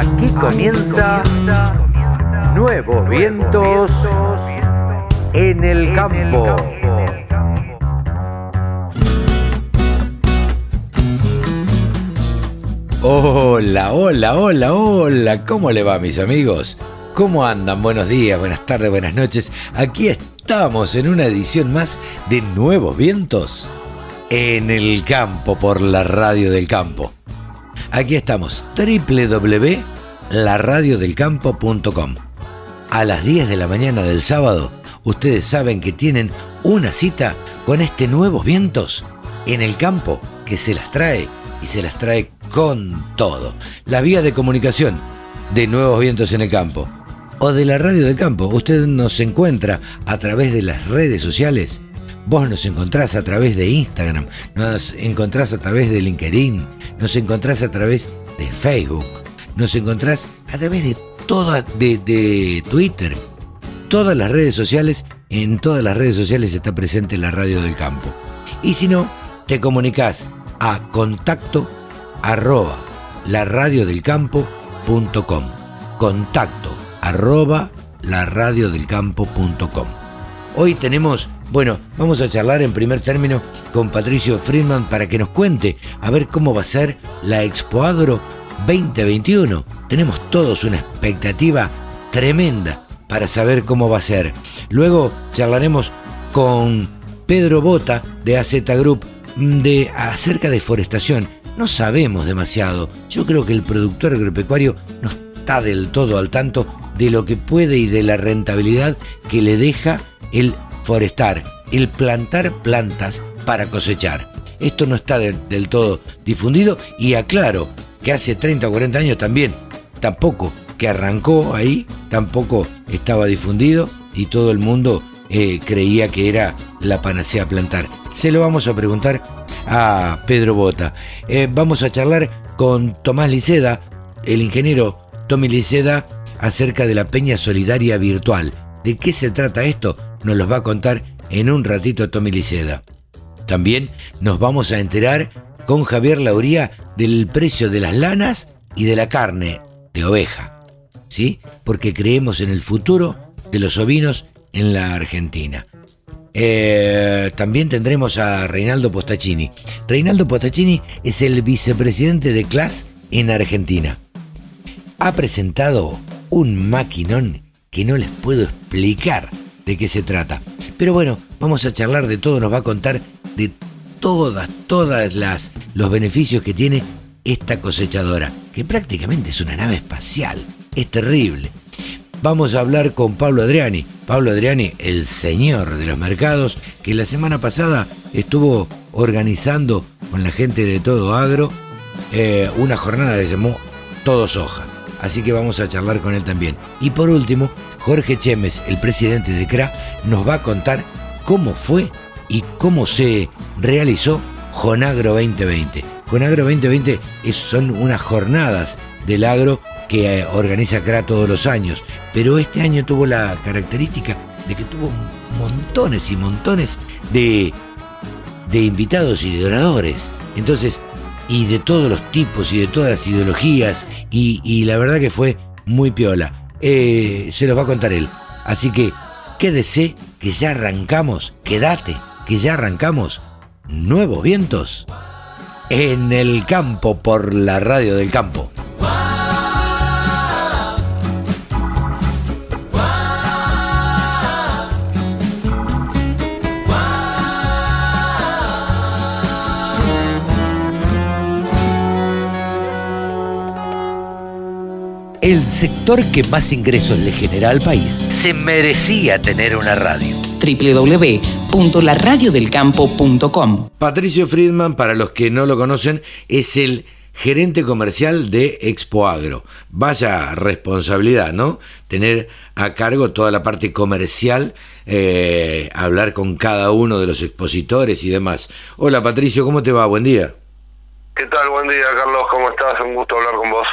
Aquí comienza Nuevos Vientos en el Campo. Hola, hola, hola, hola. ¿Cómo le va, mis amigos? ¿Cómo andan? Buenos días, buenas tardes, buenas noches. Aquí estamos en una edición más de Nuevos Vientos en el campo por la radio del campo. Aquí estamos, www.laradiodelcampo.com. A las 10 de la mañana del sábado, ustedes saben que tienen una cita con este Nuevos Vientos en el campo que se las trae y se las trae con todo. La vía de comunicación de Nuevos Vientos en el campo o de la radio del campo. Usted nos encuentra a través de las redes sociales. Vos nos encontrás a través de Instagram, nos encontrás a través de LinkedIn, nos encontrás a través de Facebook, nos encontrás a través de todas, de, de Twitter, todas las redes sociales. En todas las redes sociales está presente la radio del campo. Y si no, te comunicas a contacto arroba laradiodelcampo.com. Contacto arroba laradiodelcampo.com. Hoy tenemos, bueno, vamos a charlar en primer término con Patricio Friedman para que nos cuente a ver cómo va a ser la Expo Agro 2021. Tenemos todos una expectativa tremenda para saber cómo va a ser. Luego charlaremos con Pedro Bota de AZ Group de acerca de forestación. No sabemos demasiado. Yo creo que el productor agropecuario no está del todo al tanto de lo que puede y de la rentabilidad que le deja el el plantar plantas para cosechar. Esto no está del, todo difundido y aclaro que hace 30 o 40 años también, tampoco que arrancó ahí, tampoco estaba difundido y todo el mundo eh, creía que era la panacea plantar. Se lo vamos a preguntar a Pedro Bota. Eh, vamos a charlar con Tomás Liceda, el ingeniero Tommy Liceda, acerca de la Peña Solidaria Virtual. ¿De qué se trata esto? Nos los va a contar en un ratito Tommy Liceda. También nos vamos a enterar con Javier Lauría del precio de las lanas y de la carne de oveja. ¿Sí? Porque creemos en el futuro de los ovinos en la Argentina. Eh, también tendremos a Reinaldo Postacini. Reinaldo Postacini es el vicepresidente de CLAS en Argentina. Ha presentado un maquinón que no les puedo explicar de qué se trata. Pero bueno, vamos a charlar de todo, nos va a contar de todas, todas las los beneficios que tiene esta cosechadora, que prácticamente es una nave espacial. Es terrible. Vamos a hablar con Pablo Adriani. Pablo Adriani, el señor de los mercados, que la semana pasada estuvo organizando con la gente de Todo Agro eh, una jornada que se llamó Todo Soja así que vamos a charlar con él también. Y por último, Jorge Chemes, el presidente de CRA, nos va a contar cómo fue y cómo se realizó Jonagro 2020. Jonagro 2020 son unas jornadas del agro que eh, organiza CRA todos los años, pero este año tuvo la característica de que tuvo montones y montones de, de invitados y de oradores. Entonces, y de todos los tipos y de todas las ideologías y, la verdad que fue muy piola. Eh, se los va a contar él. Así que quédese que ya arrancamos, quédate que ya arrancamos nuevos vientos en el campo por la radio del campo. El sector que más ingresos le genera al país se merecía tener una radio www.laradiodelcampo.com Patricio Friedman, para los que no lo conocen, es el gerente comercial de Expo Agro. Vaya responsabilidad, ¿no? Tener a cargo toda la parte comercial, eh, hablar con cada uno de los expositores y demás. Hola Patricio, ¿cómo te va? Buen día. ¿Qué tal? Buen día, Carlos. ¿Cómo estás? Un gusto hablar con vos.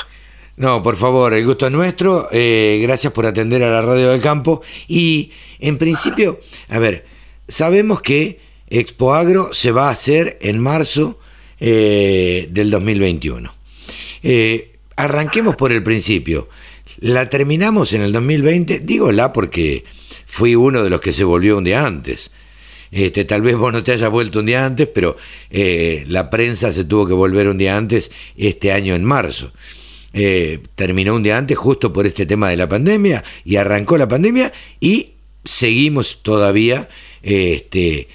No, por favor, el gusto es nuestro. Eh, gracias por atender a la radio del campo. Y en principio, a ver, sabemos que Expo Agro se va a hacer en marzo eh, del 2021. Eh, arranquemos por el principio. La terminamos en el 2020, digo la porque fui uno de los que se volvió un día antes. Este, tal vez vos no te hayas vuelto un día antes, pero eh, la prensa se tuvo que volver un día antes este año en marzo. Eh, terminó un día antes justo por este tema de la pandemia y arrancó la pandemia y seguimos todavía este,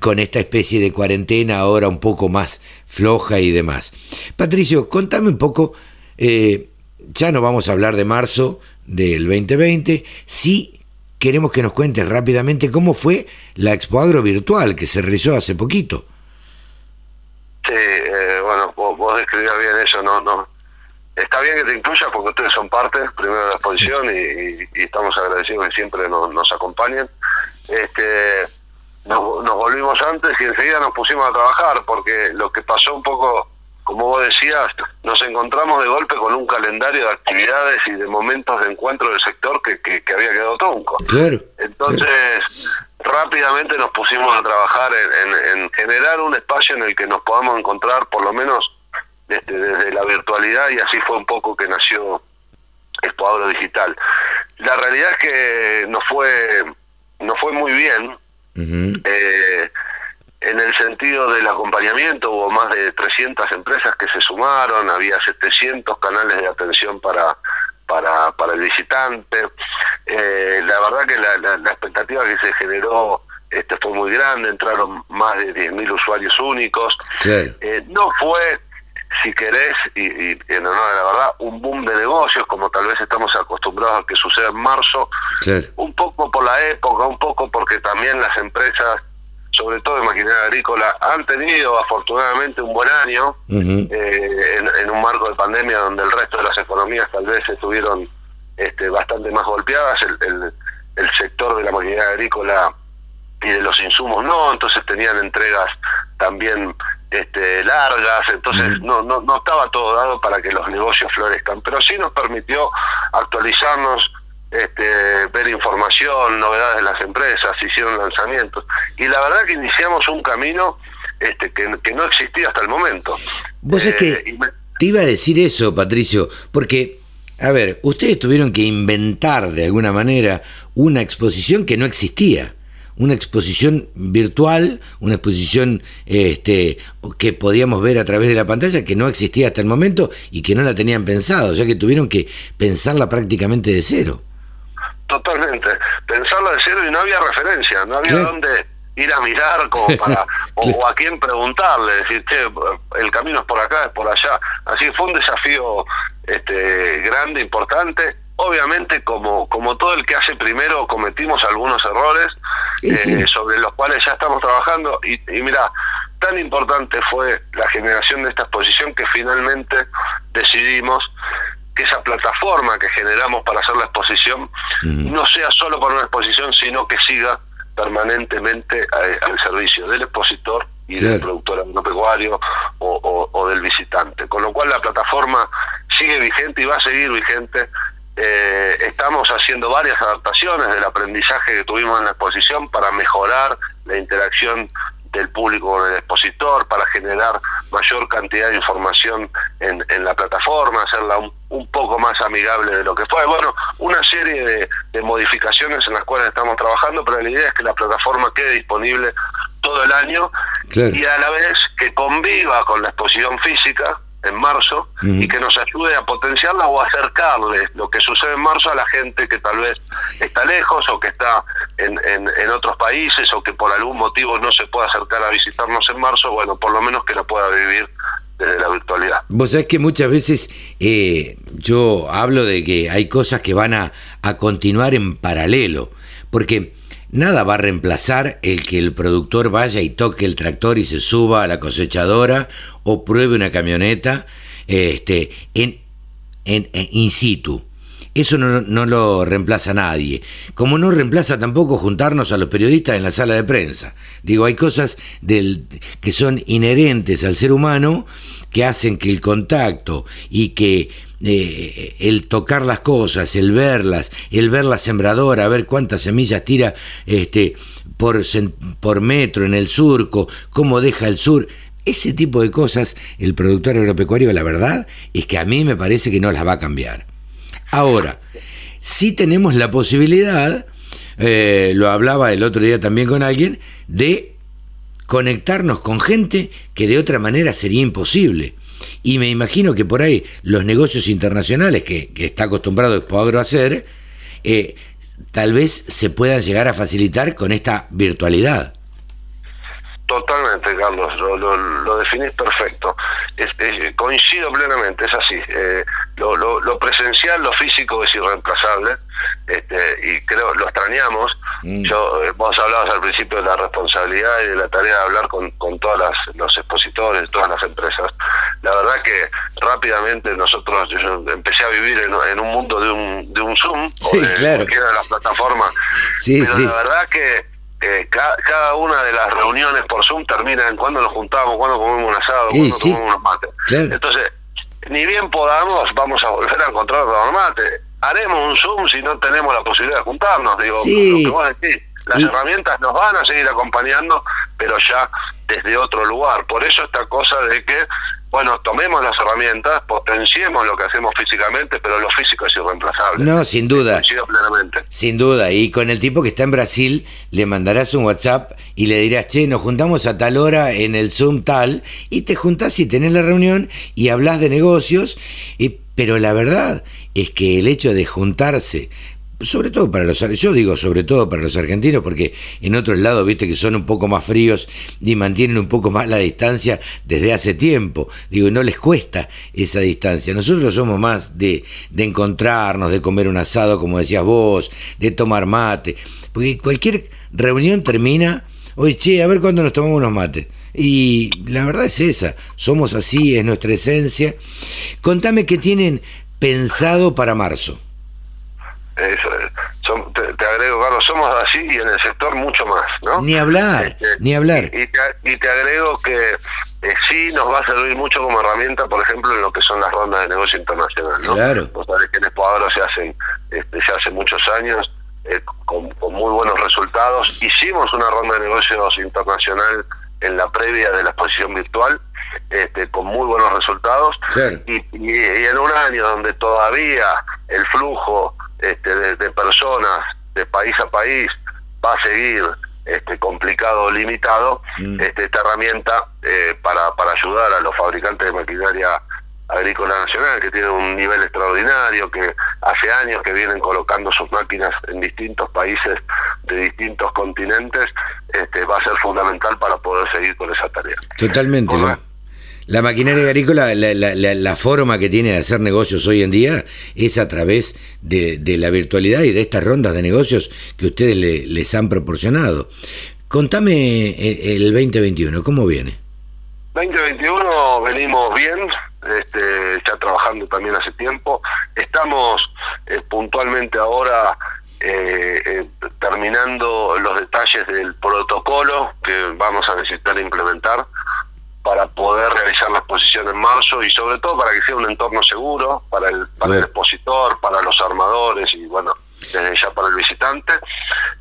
con esta especie de cuarentena ahora un poco más floja y demás. Patricio, contame un poco, eh, ya no vamos a hablar de marzo del 2020, sí queremos que nos cuentes rápidamente cómo fue la Expo Agro virtual que se realizó hace poquito. Sí, eh, bueno, vos, vos describías bien eso, no, no, está bien que te incluyas porque ustedes son parte primero de la exposición y, estamos agradecidos que siempre nos, nos acompañen. Este, nos, nos, volvimos antes y enseguida nos pusimos a trabajar porque lo que pasó un poco, como vos decías, nos encontramos de golpe con un calendario de actividades y de momentos de encuentro del sector que, que, había quedado tronco. Entonces, rápidamente nos pusimos a trabajar en, en generar un espacio en el que nos podamos encontrar por lo menos este, desde la virtualidad y así fue un poco que nació Expo Digital. La realidad es que no fue, no fue muy bien. eh, en el sentido del acompañamiento hubo más de 300 empresas que se sumaron, había 700 canales de atención para para, para el visitante. Eh, la verdad que la, la, expectativa que se generó este fue muy grande, entraron más de 10.000 usuarios únicos. Eh, no fue si querés, y, en honor a la verdad, un boom de negocios, como tal vez estamos acostumbrados a que suceda en marzo, un poco por la época, un poco porque también las empresas, sobre todo de maquinaria agrícola, han tenido afortunadamente un buen año eh, en, un marco de pandemia donde el resto de las economías tal vez estuvieron este, bastante más golpeadas, el, el, el sector de la maquinaria agrícola y de los insumos no, entonces tenían entregas también este, largas, entonces no, no, no estaba todo dado para que los negocios florezcan, pero sí nos permitió actualizarnos, este, ver información, novedades de las empresas, hicieron lanzamientos, y la verdad que iniciamos un camino este, que, que no existía hasta el momento. Vos es que eh, te iba a decir eso, Patricio, porque, a ver, ustedes tuvieron que inventar de alguna manera una exposición que no existía una exposición virtual, una exposición este, que podíamos ver a través de la pantalla que no existía hasta el momento y que no la tenían pensado, o sea que tuvieron que pensarla prácticamente de cero. Totalmente, pensarla de cero y no había referencia, no había dónde ir a mirar como para o, a quién preguntarle, decir, che, el camino es por acá, es por allá. Así que fue un desafío este grande, importante obviamente como, como todo el que hace primero cometimos algunos errores eh, sobre los cuales ya estamos trabajando. Y, mira, tan importante fue la generación de esta exposición que finalmente decidimos que esa plataforma que generamos para hacer la exposición no sea solo para una exposición, sino que siga permanentemente al servicio del expositor y del productor agropecuario o, o, del visitante. Con lo cual la plataforma sigue vigente y va a seguir vigente eh, estamos haciendo varias adaptaciones del aprendizaje que tuvimos en la exposición para mejorar la interacción del público con el expositor, para generar mayor cantidad de información en, la plataforma, hacerla un, poco más amigable de lo que fue. Bueno, una serie de, modificaciones en las cuales estamos trabajando, pero la idea es que la plataforma quede disponible todo el año y a la vez que conviva con la exposición física, en marzo y que nos ayude a potenciarla o acercarle lo que sucede en marzo a la gente que tal vez está lejos o que está en, en, otros países o que por algún motivo no se pueda acercar a visitarnos en marzo, bueno, por lo menos que la pueda vivir desde la virtualidad. Vos sabés que muchas veces eh, yo hablo de que hay cosas que van a, a continuar en paralelo, porque nada va a reemplazar el que el productor vaya y toque el tractor y se suba a la cosechadora o pruebe una camioneta este, en, in situ. Eso no, no, lo reemplaza nadie. Como no reemplaza tampoco juntarnos a los periodistas en la sala de prensa. Digo, hay cosas del, que son inherentes al ser humano que hacen que el contacto y que eh, el tocar las cosas, el verlas, el ver la sembradora, ver cuántas semillas tira este, por, por metro en el surco, cómo deja el sur, ese tipo de cosas, el productor agropecuario, la verdad, es que a mí me parece que no las va a cambiar. Ahora, sí tenemos la posibilidad, eh, lo hablaba el otro día también con alguien, de conectarnos con gente que de otra manera sería imposible. Y me imagino que por ahí los negocios internacionales que, está acostumbrado Expoagro a hacer, eh, tal vez se puedan llegar a facilitar con esta virtualidad. Totalmente, Carlos, lo, lo, definís perfecto. coincido plenamente, es así. Eh, lo, lo, presencial, lo físico es irreemplazable este, y creo lo extrañamos. Mm. Yo, eh, vos hablabas al principio de la responsabilidad y de la tarea de hablar con, con todos los expositores, todas las empresas. La verdad que rápidamente nosotros, yo empecé a vivir en, un mundo de un, de un Zoom o de cualquiera de las plataformas, sí, pero la verdad que eh, cada, una de las reuniones por Zoom termina en cuando nos juntamos, cuando comemos un asado, cuando comemos unos mates. Entonces, ni bien podamos, vamos a volver a encontrar los mates. Haremos un Zoom si no tenemos la posibilidad de juntarnos. Digo, lo que vos decís, las herramientas nos van a seguir acompañando, pero ya desde otro lugar. Por eso esta cosa de que bueno, tomemos las herramientas, potenciemos lo que hacemos físicamente, pero lo físico es irreemplazable. No, sin duda. Sin duda. Y con el tipo que está en Brasil, le mandarás un WhatsApp y le dirás, che, nos juntamos a tal hora en el Zoom tal, y te juntás y tenés la reunión y hablas de negocios, y, pero la verdad es que el hecho de juntarse sobre todo para los yo digo sobre todo para los argentinos porque en otros lados viste que son un poco más fríos y mantienen un poco más la distancia desde hace tiempo. Digo no les cuesta esa distancia. Nosotros somos más de, de encontrarnos de comer un asado como decías vos de tomar mate porque cualquier reunión termina oye che a ver cuándo nos tomamos unos mates. Y la verdad es esa somos así es nuestra esencia. Contame qué tienen pensado para marzo te, agrego, Carlos, somos así y en el sector mucho más, ¿no? Ni hablar, este, ni hablar. Y, te, agrego que eh, sí nos va a servir mucho como herramienta, por ejemplo, en lo que son las rondas de negocio internacional, ¿no? Claro. Vos sabés que en Expoadro se hacen, este, se hace muchos años, eh, con, muy buenos resultados. Hicimos una ronda de negocios internacional en la previa de la exposición virtual, este, con muy buenos resultados. Y, y, en un año donde todavía el flujo este, de, personas de país a país va a seguir este, complicado limitado, mm. este, esta herramienta eh, para, para ayudar a los fabricantes de maquinaria agrícola nacional, que tienen un nivel extraordinario, que hace años que vienen colocando sus máquinas en distintos países de distintos continentes, este, va a ser fundamental para poder seguir con esa tarea. Totalmente. La maquinaria agrícola, la, la, forma que tiene de hacer negocios hoy en día es a través de, la virtualidad y de estas rondas de negocios que ustedes les han proporcionado. Contame eh, el 2021, ¿cómo viene? 2021 venimos bien, este, ya trabajando también hace tiempo. Estamos eh, puntualmente ahora eh, terminando los detalles del protocolo que vamos a necesitar implementar para poder realizar la exposición en marzo y sobre todo para que sea un entorno seguro para el, para el expositor, para los armadores y bueno, desde ya para el visitante.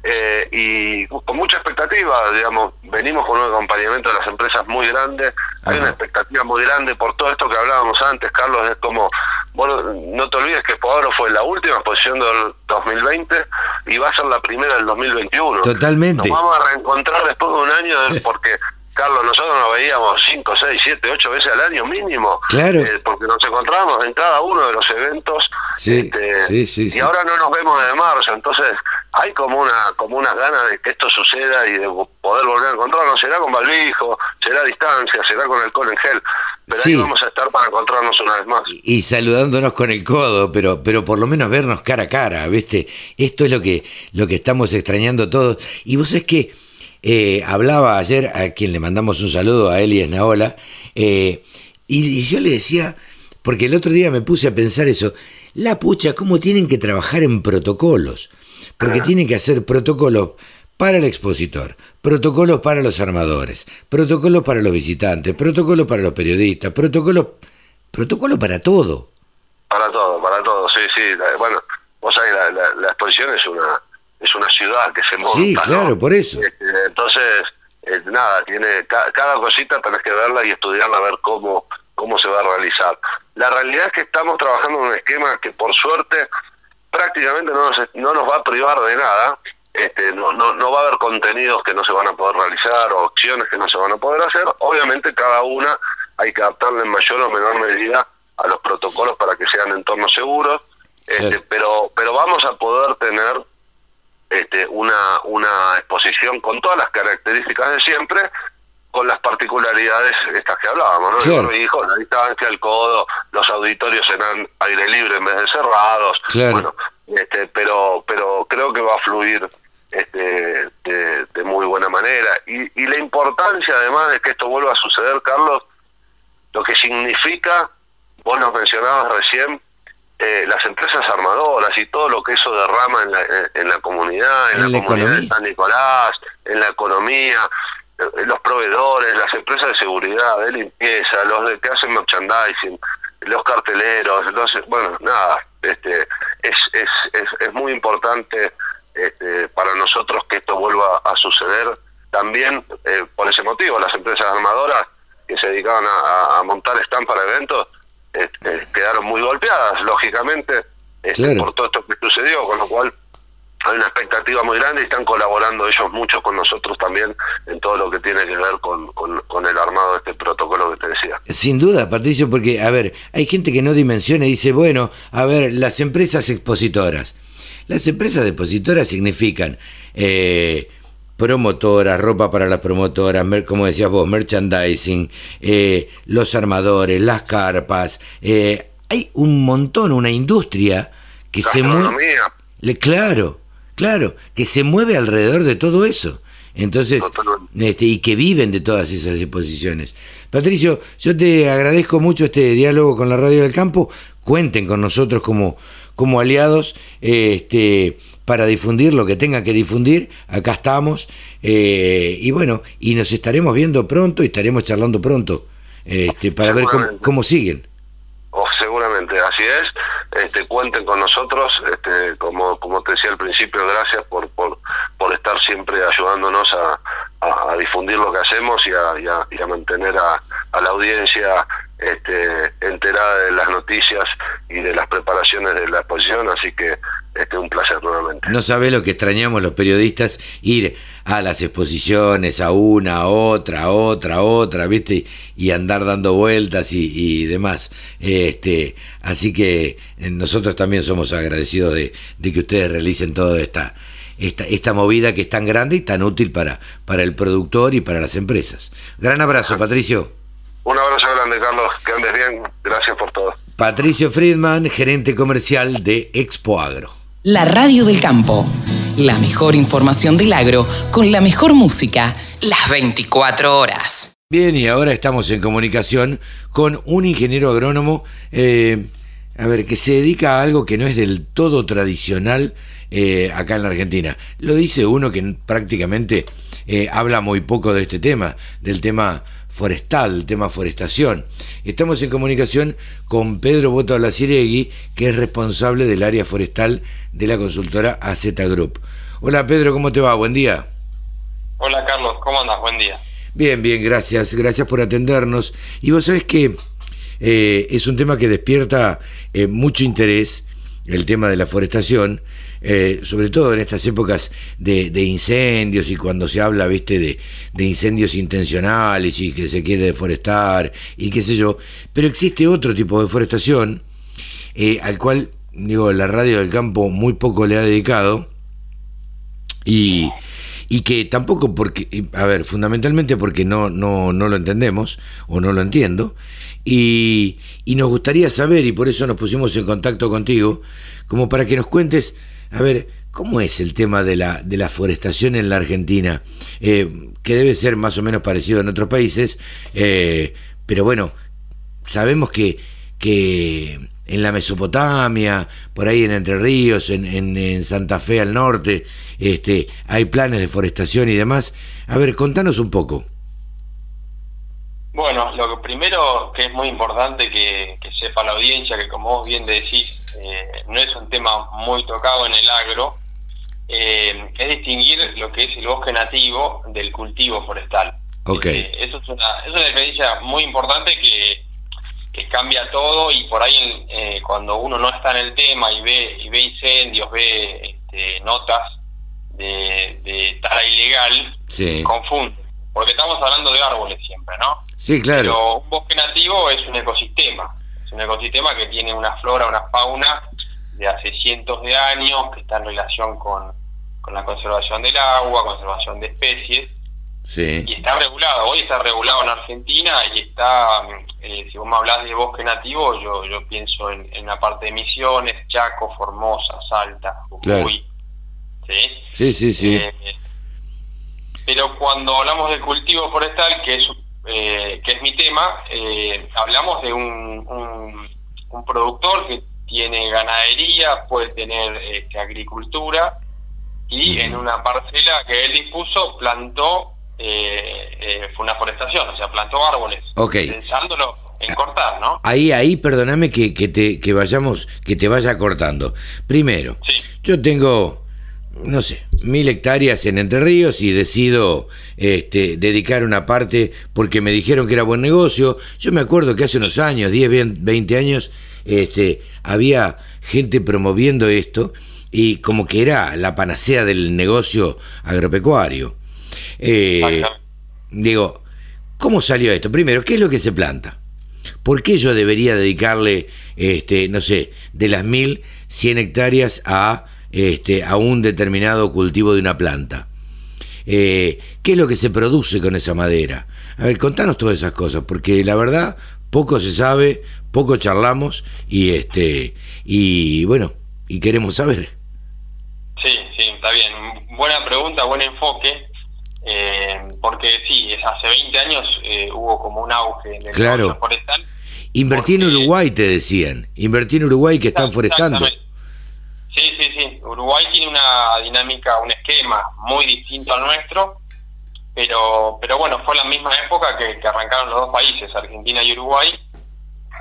Eh, y con mucha expectativa, digamos, venimos con un acompañamiento de las empresas muy grande, hay una expectativa muy grande por todo esto que hablábamos antes, Carlos, es como, bueno, no te olvides que Podoro fue la última exposición del 2020 y va a ser la primera del 2021. Totalmente. Nos vamos a reencontrar después de un año porque Carlos, nosotros nos veíamos 5, 6, 7, 8 veces al año mínimo. Claro. Eh, porque nos encontrábamos en cada uno de los eventos. Sí, este, sí, y ahora no nos vemos desde marzo. Entonces, hay como una como unas ganas de que esto suceda y de poder volver a encontrarnos. Será con Balbijo, será a distancia, será con el col en gel. Pero ahí vamos a estar para encontrarnos una vez más. Y, saludándonos con el codo, pero, pero por lo menos vernos cara a cara, ¿viste? Esto es lo que, lo que estamos extrañando todos. Y vos es que eh, hablaba ayer a quien le mandamos un saludo, a Eli Esnaola, eh, y, yo le decía, porque el otro día me puse a pensar eso, la pucha, cómo tienen que trabajar en protocolos, porque tienen que hacer protocolos para el expositor, protocolos para los armadores, protocolos para los visitantes, protocolos para los periodistas, protocolos, protocolo para todo. Para todo, para todo, sí, sí. Bueno, vos sabés, la exposición es una es una ciudad que se monta. Sí, claro, por eso. Este, entonces, eh, nada, tiene cada cosita tenés que verla y estudiarla a ver cómo cómo se va a realizar. La realidad es que estamos trabajando en un esquema que por suerte prácticamente no nos, no nos va a privar de nada, este, no, no, no va a haber contenidos que no se van a poder realizar o opciones que no se van a poder hacer, obviamente cada una hay que adaptarla en mayor o menor medida a los protocolos para que sean entornos seguros, este, pero, pero vamos a poder tener este, una, una exposición con todas las características de siempre, con las particularidades estas que hablábamos, ¿no? Claro. Hijo, la distancia, el codo, los auditorios serán aire libre en vez de cerrados. Bueno, este, pero, pero creo que va a fluir este, de, muy buena manera. Y, y la importancia, además de que esto vuelva a suceder, Carlos, lo que significa, vos nos mencionabas recién, eh, las empresas armadoras y todo lo que eso derrama en la, en la comunidad, en, la, comunidad de San Nicolás, en la economía, eh, los proveedores, las empresas de seguridad, de limpieza, los de que hacen merchandising, los carteleros, entonces, bueno, nada, este, es, es, es, es muy importante este, para nosotros que esto vuelva a suceder. También, eh, por ese motivo, las empresas armadoras que se dedicaban a, montar stand para eventos este, quedaron muy golpeadas, lógicamente, este, por todo esto que sucedió, con lo cual hay una expectativa muy grande y están colaborando ellos mucho con nosotros también en todo lo que tiene que ver con, con, el armado de este protocolo que te decía. Sin duda, Patricio, porque, a ver, hay gente que no dimensiona y dice, bueno, a ver, las empresas expositoras. Las empresas expositoras significan eh, promotoras, ropa para las promotoras, como decías vos, merchandising, eh, los armadores, las carpas. Eh, hay un montón, una industria que se mueve. Claro, Claro, que se mueve alrededor de todo eso. Entonces, este, y que viven de todas esas exposiciones. Patricio, yo te agradezco mucho este diálogo con la Radio del Campo. Cuenten con nosotros como, como aliados este, para difundir lo que tengan que difundir. Acá estamos. Eh, y bueno, y nos estaremos viendo pronto y estaremos charlando pronto este, para ver cómo, cómo siguen. Oh, seguramente, así es este, cuenten con nosotros, este, como, como te decía al principio, gracias por, por, por estar siempre ayudándonos a, a, difundir lo que hacemos y a, y a, mantener a, a, la audiencia este, enterada de las noticias y de las preparaciones de la exposición, así que este, un placer nuevamente. No sabe lo que extrañamos los periodistas, ir a las exposiciones, a una, a otra, a otra, a otra, ¿viste? Y andar dando vueltas y, y demás. Este, así que eh, nosotros también somos agradecidos de, de que ustedes realicen toda esta, esta, esta movida que es tan grande y tan útil para, para el productor y para las empresas. Gran abrazo, Patricio. Grande, Carlos. Que andes bien. Gracias por todo. Patricio Friedman, gerente comercial de Expo Agro. La radio del campo. La mejor información del agro con la mejor música las 24 horas. Bien, y ahora estamos en comunicación con un ingeniero agrónomo, eh, a ver, que se dedica a algo que no es del todo tradicional eh, acá en la Argentina. Lo dice uno que prácticamente eh, habla muy poco de este tema, del tema forestal, tema forestación. Estamos en comunicación con Pedro Boto Alacieregui, que es responsable del área forestal de la consultora AZ Group. Hola Pedro, ¿cómo te va? Buen día. Hola Carlos, ¿cómo andas? Buen día. Bien, bien, gracias. Gracias por atendernos. Y vos sabés que eh, es un tema que despierta mucho interés, el tema de la forestación, eh, sobre todo en estas épocas de, incendios y cuando se habla, viste, de, incendios intencionales y que se quiere deforestar y qué sé yo, pero existe otro tipo de deforestación eh, al cual, digo, la radio del campo muy poco le ha dedicado y, y que tampoco porque, a ver, fundamentalmente porque no, no, no lo entendemos o no lo entiendo, y, y, nos gustaría saber, y por eso nos pusimos en contacto contigo, como para que nos cuentes a ver, ¿cómo es el tema de la, de la forestación en la Argentina? Eh, que debe ser más o menos parecido en otros países, eh, pero bueno, sabemos que, que en la Mesopotamia, por ahí en Entre Ríos, en, en, Santa Fe al norte, este, hay planes de forestación y demás. A ver, contanos un poco. Bueno, lo primero que es muy importante que, que sepa la audiencia, que como vos bien decís, eh, no es un tema muy tocado en el agro, eh, es distinguir lo que es el bosque nativo del cultivo forestal. Ok. Eh, eso es una, es una diferencia muy importante que, que cambia todo y por ahí eh, cuando uno no está en el tema y ve, y ve incendios, ve este, notas de, de tala ilegal, Sí. confunde. Porque estamos hablando de árboles siempre, ¿no? Sí, claro. Pero un bosque nativo es un ecosistema. Es un ecosistema que tiene una flora, una fauna de hace cientos de años, que está en relación con, con la conservación del agua, conservación de especies, Sí. y está regulado. Hoy está regulado en Argentina y está, eh, si vos me hablas de bosque nativo, yo, yo pienso en, en la parte de Misiones, Chaco, Formosa, Salta, Claro. Jujuy. ¿sí? Sí, sí, sí. Eh, pero cuando hablamos de cultivo forestal, que es eh, que es mi tema, eh, hablamos de un, un, un productor que tiene ganadería, puede tener este, agricultura y en una parcela que él dispuso plantó eh, eh, fue una forestación, o sea, plantó árboles, Ok. pensándolo en cortar, ¿no? Ahí, ahí, perdóname que, que te, que vayamos, que te vaya cortando. Primero, Sí, yo tengo, no sé, mil hectáreas en Entre Ríos y decido este, dedicar una parte porque me dijeron que era buen negocio. Yo me acuerdo que hace unos años, 10, 20 años, este, había gente promoviendo esto y como que era la panacea del negocio agropecuario. Eh, digo, ¿cómo salió esto? Primero, ¿qué es lo que se planta? ¿Por qué yo debería dedicarle, este, no sé, de las mil, cien hectáreas a, este, a un determinado cultivo de una planta? Eh, ¿Qué es lo que se produce con esa madera? A ver, contanos todas esas cosas, porque la verdad, poco se sabe, poco charlamos y este, y bueno, y queremos saber. Sí, sí, está bien. Buena pregunta, buen enfoque. eh, porque sí, es- hace 20 años eh, hubo como un auge en el Claro. forestal. Invertí en Uruguay, te decían. Invertí en Uruguay que están forestando. Sí, sí, sí. Uruguay tiene una dinámica, un esquema muy distinto al nuestro, pero pero bueno, fue la misma época que, que arrancaron los dos países, Argentina y Uruguay.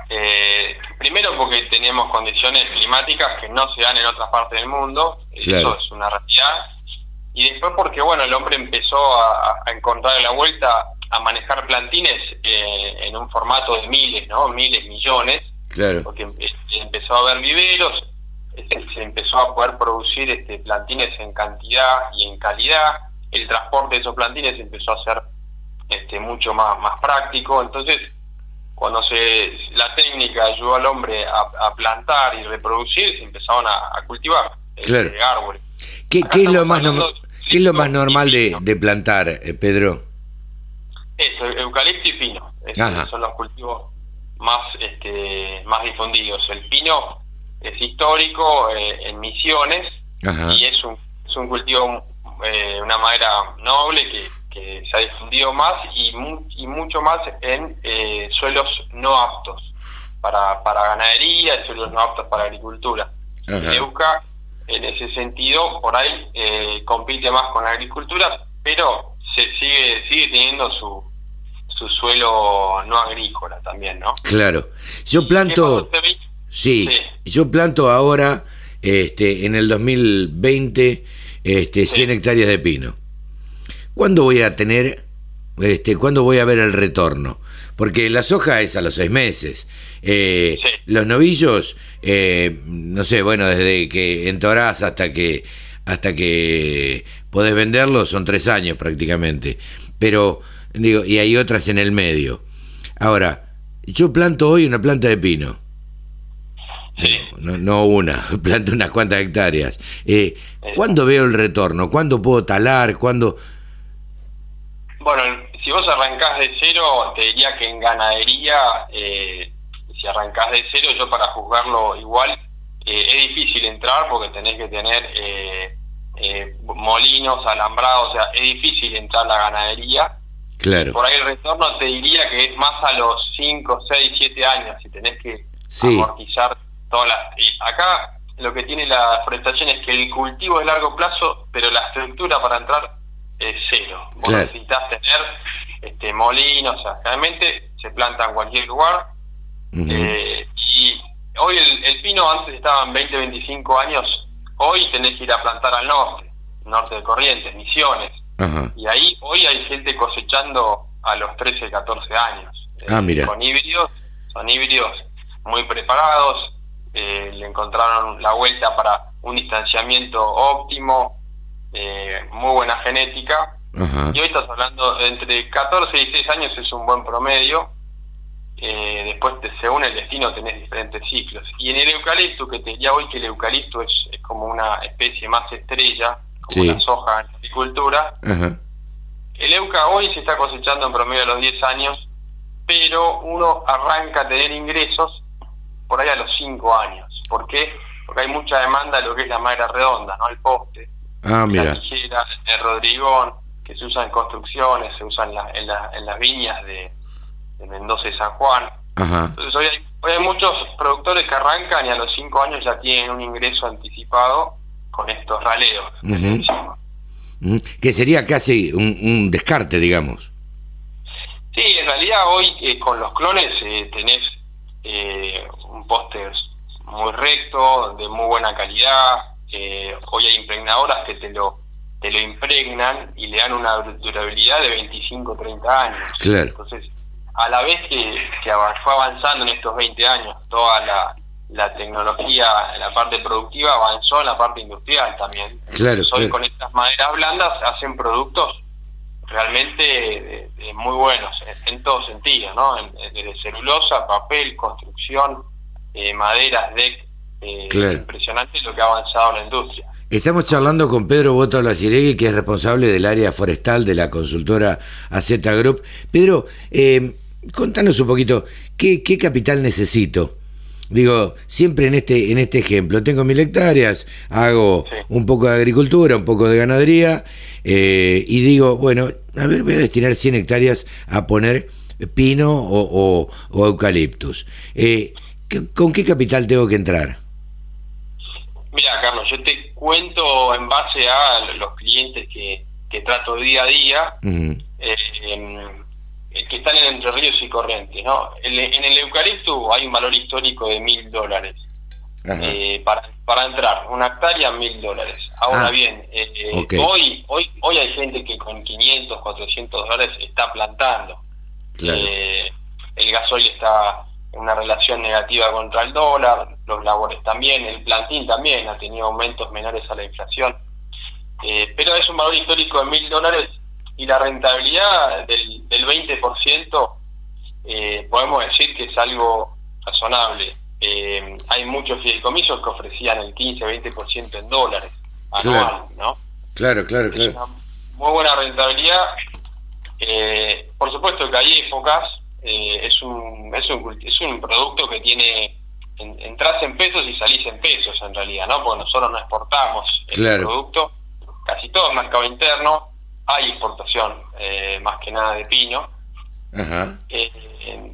Eh, primero porque tenemos condiciones climáticas que no se dan en otras partes del mundo, Claro. eso es una realidad. Y después porque bueno, el hombre empezó a, a encontrar la vuelta a manejar plantines eh, en un formato de miles, ¿no? Miles, millones Claro. porque empe- empezó a haber viveros, este, se empezó a poder producir este, plantines en cantidad y en calidad, el transporte de esos plantines empezó a ser este, mucho más, más práctico, entonces cuando se la técnica ayudó al hombre a, a plantar y reproducir, se empezaron a, a cultivar este, Claro. árboles. ¿Qué, qué es lo más, qué es lo más normal de, de plantar, eh, Pedro? Eso, eucalipto y pino. Esos Ajá. son los cultivos más este, más difundidos. El pino es histórico eh, en Misiones Ajá. y es un, es un cultivo, eh, una madera noble que, que se ha difundido más y, mu- y mucho más en eh, suelos no aptos para, para ganadería y suelos no aptos para agricultura. Ajá. Euca, en ese sentido, por ahí eh, compite más con la agricultura, pero se sigue sigue teniendo su, su suelo no agrícola también, ¿no? Claro. Yo ¿Qué planto, sí, Sí. yo planto ahora, este, en el 2020, este, 100 hectáreas de pino. ¿Cuándo voy a tener, este, cuándo voy a ver el retorno? Porque la soja es a los seis meses. Eh, Sí. Los novillos, eh, no sé, bueno, desde que entorás hasta que hasta que podés venderlos son tres años prácticamente. Pero, digo, y hay otras en el medio. Ahora, yo planto hoy una planta de pino. Sí. No, no una, planto unas cuantas hectáreas. Eh, ¿Cuándo veo el retorno? ¿Cuándo puedo talar? ¿Cuándo? Bueno, si vos arrancás de cero, te diría que en ganadería, eh, si arrancás de cero, yo para juzgarlo igual, eh, es difícil entrar porque tenés que tener eh, eh, molinos, alambrados, o sea, es difícil entrar a la ganadería. Claro. Por ahí el retorno te diría que es más a los 5, 6, 7 años, si tenés que Sí. amortizar todas las... Y acá lo que tiene la forestación es que el cultivo es largo plazo, pero la estructura para entrar es cero. Vos Claro. necesitas tener este, molinos, o sea, realmente se planta en cualquier lugar. Eh, y hoy el, el pino antes estaba en 20, 25 años, hoy tenés que ir a plantar al norte. norte de Corrientes, Misiones. Y ahí hoy hay gente cosechando a los 13, 14 años. Ah, mira. Son híbridos, son híbridos muy preparados, eh, le encontraron la vuelta para un distanciamiento óptimo, eh, muy buena genética. Y hoy estás hablando entre 14 y 16 años es un buen promedio. Eh, después, según el destino, tenés diferentes ciclos. Y en el eucalipto, que te diría hoy que el eucalipto es, como una especie más estrella, como la soja en la agricultura, el euca hoy se está cosechando en promedio a los 10 años, pero uno arranca a tener ingresos por ahí a los 5 años. ¿Por qué? Porque hay mucha demanda de lo que es la madera redonda, ¿no? El poste, ah, la tijera, el rodrigón, que se usan en construcciones, se usan en, las viñas de, Mendoza y San Juan. Entonces hoy hay, muchos productores que arrancan y a los 5 años ya tienen un ingreso anticipado con estos raleos. Que sería casi un, descarte, digamos. Sí, en realidad hoy eh, con los clones eh, tenés eh, un póster muy recto, de muy buena calidad. hoy hay impregnadoras que te lo te lo impregnan y le dan una durabilidad de 25 30 años. Entonces, a la vez que, que fue avanzando en estos 20 años toda la, la tecnología en la parte productiva avanzó en la parte industrial también. Claro, hoy con estas maderas blandas hacen productos realmente muy buenos en, todo sentido, ¿no? desde celulosa, papel, construcción, eh, maderas, deck, eh, impresionante lo que ha avanzado la industria. Estamos charlando con Pedro Boto Laciregui, que es responsable del área forestal de la consultora AZ Group. Pedro, eh, contanos un poquito, ¿qué, ¿qué capital necesito? Digo, siempre en este, en este ejemplo, tengo mil hectáreas, hago un poco de agricultura, un poco de ganadería, eh, y digo, bueno, a ver, voy a destinar 100 hectáreas a poner pino o, eucaliptus. Eh, ¿Con qué capital tengo que entrar? Mira, Carlos, yo te cuento en base a los clientes que, trato día a día que están en Entre Ríos y Corrientes. ¿no? en el eucalipto hay un valor histórico de mil dólares eh, para, para entrar, una hectárea mil dólares. Ahora ah, bien, eh, eh, hoy, hoy, hoy hay gente que con 500, 400 dólares está plantando. el gasoil está una relación negativa contra el dólar, los labores también, el plantín también ha tenido aumentos menores a la inflación. pero es un valor histórico de mil dólares y la rentabilidad del, del 20% eh, podemos decir que es algo razonable. Eh, hay muchos fideicomisos que ofrecían el 15-20% en dólares anual, ¿no? Claro, claro, claro. Una muy buena rentabilidad. Eh, por supuesto que hay épocas, es, un, es, un, es un producto que tiene entras en pesos y salís en pesos en realidad, ¿no? Porque nosotros no exportamos el producto, casi todo es mercado interno, hay exportación, eh, más que nada de pino. Eh,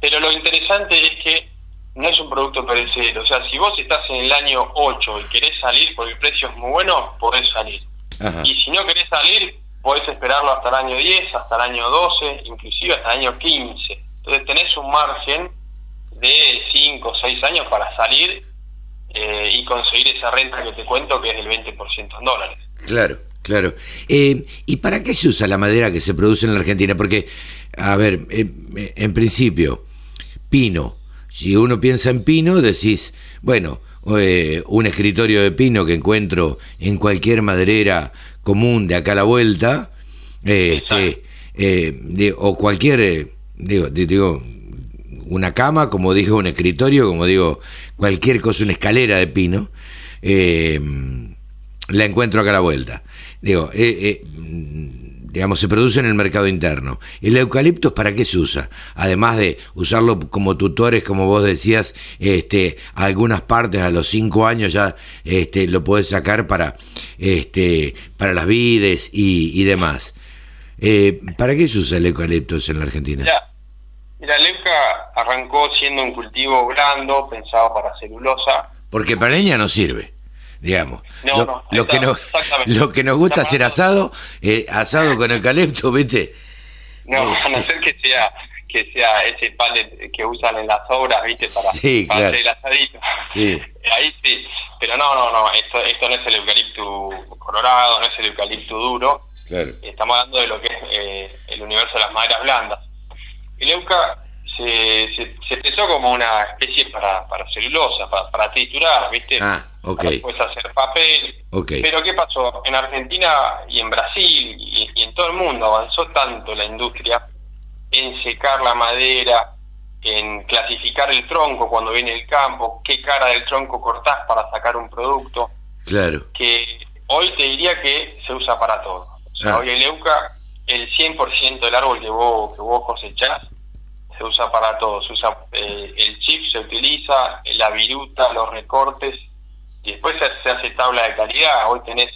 pero lo interesante es que no es un producto perecedero. O sea, si vos estás en el año 8 y querés salir porque el precio es muy bueno, podés salir. Y si no querés salir, podés esperarlo hasta el año 10, hasta el año 12, inclusive hasta el año 15. Entonces tenés un margen de 5 o 6 años para salir eh, y conseguir esa renta que te cuento que es del 20% en dólares. Claro. Claro. Eh, ¿Y para qué se usa la madera que se produce en la Argentina? Porque, a ver, eh, en principio, pino. Si uno piensa en pino, decís, bueno, eh, un escritorio de pino que encuentro en cualquier maderera común de acá a la vuelta, este, o cualquier, digo, digo, una cama, como digo, un escritorio, como digo, cualquier cosa, una escalera de pino, la encuentro acá a la vuelta. Digo, eh, eh, digamos, se produce en el mercado interno. ¿El eucalipto para qué se usa? Además de usarlo como tutores, como vos decías, este, algunas partes a los cinco años ya este, lo podés sacar para, este, para las vides y, demás. Eh, ¿Para qué se usa el eucalipto en la Argentina? Mira, el euca arrancó siendo un cultivo blando, pensado para celulosa. Porque para leña no sirve digamos. lo, que nos, lo que nos gusta hacer asado, eh, asado con eucalipto, ¿viste? No, eh, a no ser que sea que sea ese palet que usan en las obras, ¿viste? Para, hacer el asadito. ahí sí, pero no, no, no, esto, esto no es el eucalipto colorado, no es el eucalipto duro, estamos hablando de lo que es eh, el universo de las maderas blandas. El euca se, se, se empezó como una especie para, para celulosa, para, para triturar, ¿viste? Ah, ok. Después hacer papel. Pero ¿qué pasó? En Argentina y en Brasil y, y en todo el mundo avanzó tanto la industria en secar la madera, en clasificar el tronco cuando viene el campo, qué cara del tronco cortás para sacar un producto, Claro. que hoy te diría que se usa para todo. O sea, Ah. hoy el euca, el 100% del árbol que vos, que vos cosechás, se usa para todo. Se usa eh, el chip, se utiliza, la viruta, los recortes, y después se, se hace tabla de calidad. Hoy tenés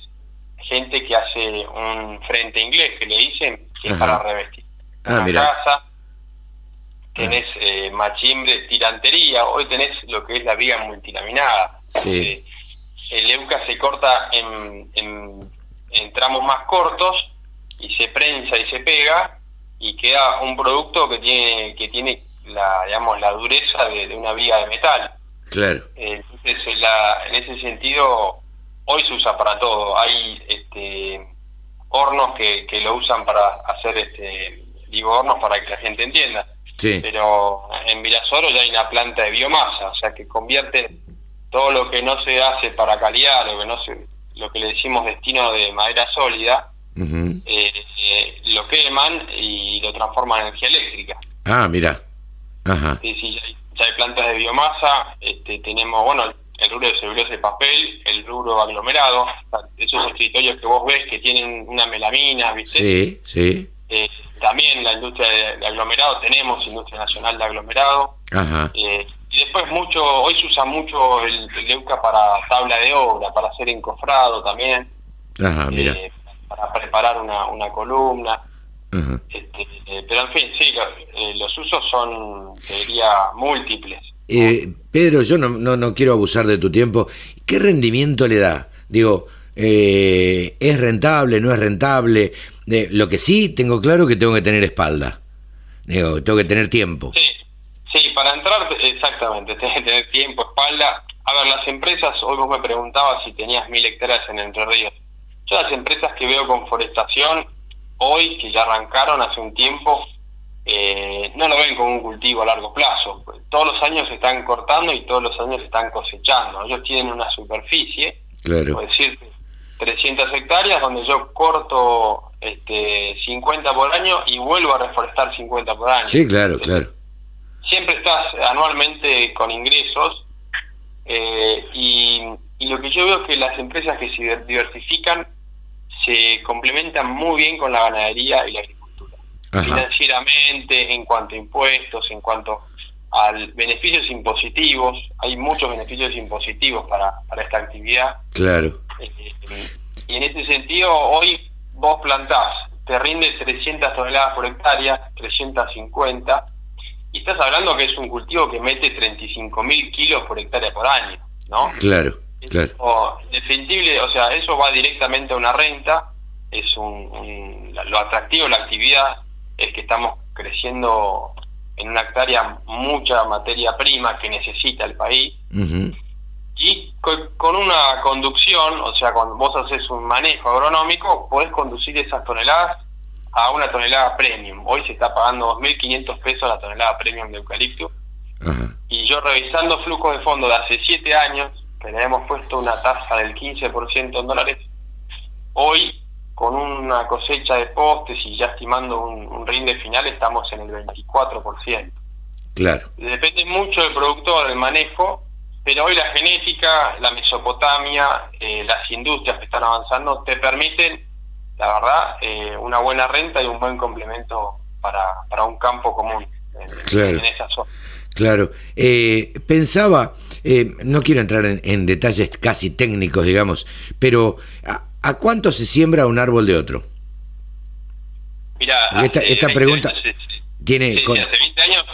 gente que hace un frente inglés, que le dicen, que es para revestir Ah, una mira. casa, tenés eh, machimbre, tirantería, hoy tenés lo que es la viga multilaminada. Sí. Eh, el euca se corta en, en, en tramos más cortos y se prensa y se pega y queda un producto que tiene que tiene la digamos la dureza de, de una viga de metal. Claro. Eh, Entonces, en, la- en ese sentido, hoy se usa para todo. Hay este, hornos que, que lo usan para hacer, este, digo hornos para que la gente entienda, Sí. pero en Virasoro ya hay una planta de biomasa, o sea que convierten todo lo que no se hace para calidad, lo que no se, lo que le decimos destino de madera sólida, Ujú. eh, eh, lo queman y lo transforman en energía eléctrica. Ah, mira. Ajá. Sí, sí, ya hay, ya hay plantas de biomasa, este, tenemos, bueno, el rubro de celulosa y papel, el rubro aglomerado, esos escritorios que vos ves que tienen una melamina, ¿viste? Sí, sí. Eh, también la industria de, de aglomerado, tenemos industria nacional de aglomerado. Ajá. eh, y después mucho, hoy se usa mucho el, el EUCA para tabla de obra, para hacer encofrado también, Ajá, mira. eh, para preparar una, una columna. Este, eh, pero en fin, sí, eh, los usos son, te diría, múltiples. Eh, Pedro, yo no, no, no quiero abusar de tu tiempo. ¿Qué rendimiento le da? Digo, eh, ¿es rentable, no es rentable? Eh, lo que sí tengo claro que tengo que tener espalda. Digo, tengo que tener tiempo. Sí, sí, para entrar, exactamente, tenés que tener tiempo, espalda. A ver, las empresas, hoy vos me preguntabas si tenías mil hectáreas en Entre Ríos. Yo las empresas que veo con forestación, hoy, que ya arrancaron hace un tiempo, eh, no lo ven como un cultivo a largo plazo. Todos los años se están cortando y todos los años se están cosechando. Ellos tienen una superficie, Claro. por decir, 300 hectáreas donde yo corto este 50 por año y vuelvo a reforestar 50 por año. Sí, claro, claro. Siempre estás anualmente con ingresos eh, y, y lo que yo veo es que las empresas que se diversifican se complementan muy bien con la ganadería y la agricultura. Ajá. Financieramente, en cuanto a impuestos, en cuanto a beneficios impositivos, hay muchos beneficios impositivos para, para esta actividad. Claro. Eh, y en ese sentido, hoy vos plantás, te rinde 300 toneladas por hectárea, 350, y estás hablando que es un cultivo que mete 35 mil kilos por hectárea por año, ¿no? Claro, claro. Eso, definible, o sea, eso va directamente a una renta, es un, un- lo atractivo de la actividad es que estamos creciendo en una hectárea mucha materia prima que necesita el país, y co- con una conducción, o sea, cuando vos haces un manejo agronómico, podés conducir esas toneladas a una tonelada premium. Hoy se está pagando 2.500 pesos la tonelada premium de eucalipto. Y yo revisando flujos de fondo de hace 7 años, hemos puesto una tasa del 15% en dólares, hoy con una cosecha de postes y ya estimando un, un rinde final estamos en el 24%. Claro. Depende mucho del productor, del manejo, pero hoy la genética, la Mesopotamia, eh, las industrias que están avanzando te permiten, la verdad, eh, una buena renta y un buen complemento para, para un campo común en, Claro. en esa zona. Claro. Eh, pensaba, eh, no quiero entrar en, en detalles casi técnicos, digamos, pero ¿a, a cuánto se siembra un árbol de otro? Mira, esta- hace esta 20 pregunta años se- se- Tiene. sí, sí, con- hace 20 años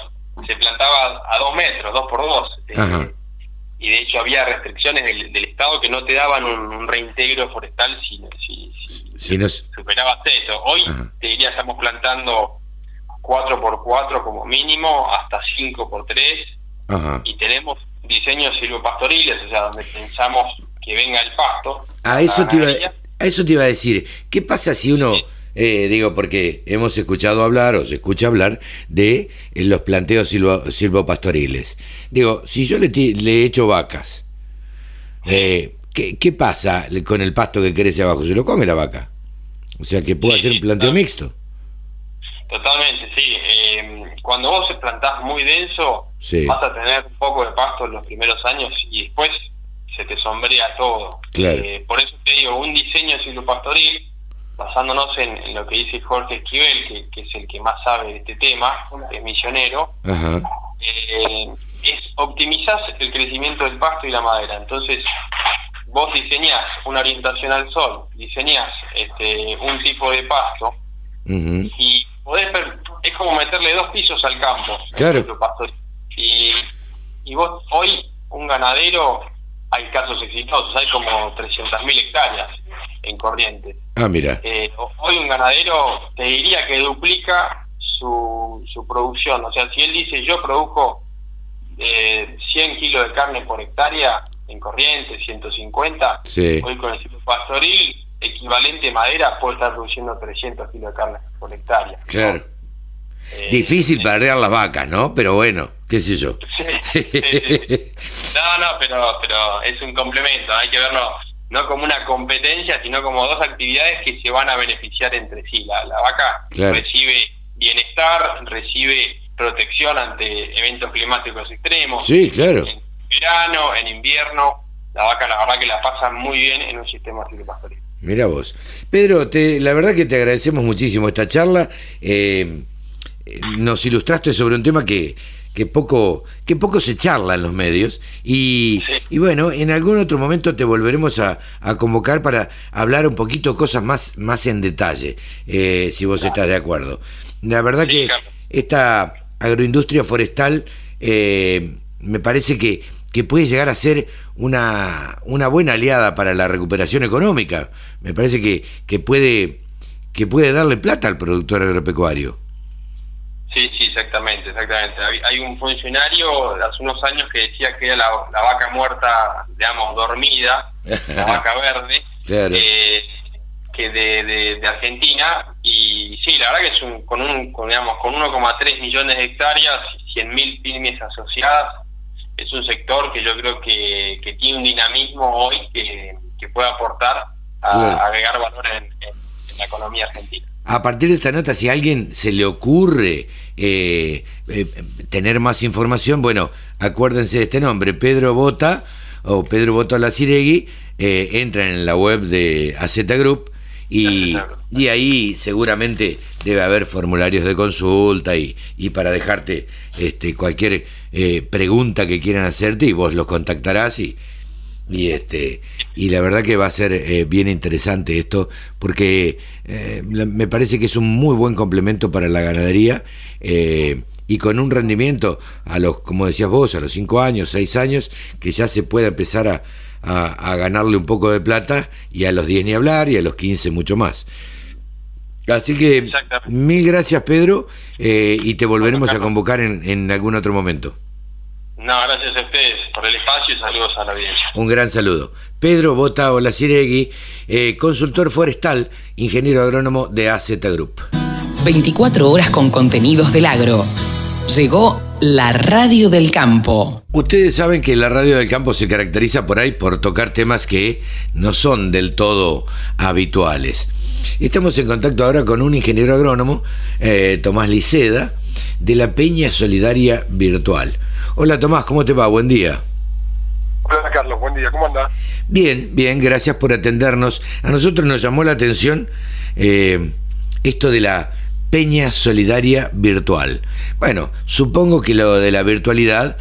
se plantaba a dos metros, dos por dos. eh, Ajá. y de hecho había restricciones del, del Estado que no te daban un, un reintegro forestal si, si, si- si no es- superabas eso. Hoy Ajá. te diría estamos plantando 4 por 4 como mínimo, hasta 5 por 3 Ajá. y tenemos diseños silvopastoriles, o sea, donde pensamos que venga el pasto. A eso, te iba, a eso te iba a decir, ¿qué pasa si uno... Eh, digo, porque hemos escuchado hablar o se escucha hablar de eh, los planteos silvo, silvopastoriles. Digo, si yo le, le echo vacas, eh, ¿qué, ¿qué, pasa con el pasto que crece abajo? ¿Se lo come la vaca? O sea, que puede hacer un planteo mixto. Totalmente, sí. Eh, cuando vos plantás muy denso, vas a tener un poco de pasto en los primeros años y después se te sombrea todo. Eh, por eso te digo, un diseño silvopastoril, basándonos en, lo que dice Jorge Esquivel, que, es el que más sabe de este tema, es misionero, eh, es optimizar el crecimiento del pasto y la madera. Entonces, vos diseñás una orientación al sol, diseñás este, un tipo de pasto y podés es como meterle dos pisos al campo. Claro. Y, y vos hoy un ganadero hay casos exitosos, hay como 300.000 hectáreas en Corrientes. Ah, mira. Eh, hoy un ganadero te diría que duplica su, su producción. O sea, si él dice yo produjo eh, 100 kilos de carne por hectárea en Corrientes, 150, hoy con el pastoril equivalente madera puede estar produciendo 300 kilos de carne por hectárea. Claro. Eh, Difícil perder las vacas, ¿no? Pero bueno, qué sé yo. no, no, pero, pero es un complemento, hay que verlo no como una competencia, sino como dos actividades que se van a beneficiar entre sí. La, la vaca recibe bienestar, recibe protección ante eventos climáticos extremos. Sí, claro. En verano, en invierno, la vaca la verdad que la pasa muy bien en un sistema silvopastoril. Mira vos. Pedro, te, la verdad que te agradecemos muchísimo esta charla. Eh, nos ilustraste sobre un tema que, que, poco, que poco se charla en los medios. Y, y bueno, en algún otro momento te volveremos a, a, convocar para hablar un poquito cosas más, más en detalle, eh, si vos estás de acuerdo. La verdad que esta agroindustria forestal eh, me parece que, que puede llegar a ser una, una buena aliada para la recuperación económica. Me parece que, que, puede, que puede darle plata al productor agropecuario. Sí, sí, exactamente, exactamente. Hay un funcionario hace unos años que decía que era la, vaca muerta, digamos, dormida, la vaca verde, eh, que de, de, Argentina. Y sí, la verdad que es un, con un, con, digamos, con 1,3 millones de hectáreas, 100.000 pymes asociadas, es un sector que yo creo que, tiene un dinamismo hoy que, puede aportar a, agregar valor en, la economía argentina. A partir de esta nota, si a alguien se le ocurre eh, eh, tener más información, bueno, acuérdense de este nombre, Pedro Bota o Pedro Bota Laciregui, eh, entran en la web de AZ Group y, y ahí seguramente debe haber formularios de consulta y, y para dejarte este, cualquier eh, pregunta que quieran hacerte y vos los contactarás y, y este y la verdad que va a ser eh, bien interesante esto porque eh, me parece que es un muy buen complemento para la ganadería y con un rendimiento a los como decías vos a los 5 años 6 años que ya se pueda empezar a, a, ganarle un poco de plata y a los 10 ni hablar y a los 15 mucho más. Así que mil gracias Pedro eh, y te volveremos a convocar en, en, algún otro momento. No, gracias a ustedes por el espacio y saludos a la audiencia. Un gran saludo. Pedro Bota Olaciregui, eh, consultor forestal, ingeniero agrónomo de AZ Group. 24 horas con contenidos del agro. Llegó la radio del campo. Ustedes saben que la radio del campo se caracteriza por ahí por tocar temas que no son del todo habituales. Estamos en contacto ahora con un ingeniero agrónomo, eh, Tomás Liceda, de la Peña Solidaria Virtual. Hola Tomás, ¿cómo te va? Buen día. Hola Carlos, buen día, ¿cómo andas? Bien, bien, gracias por atendernos. A nosotros nos llamó la atención eh, esto de la Peña Solidaria Virtual. Bueno, supongo que lo de la virtualidad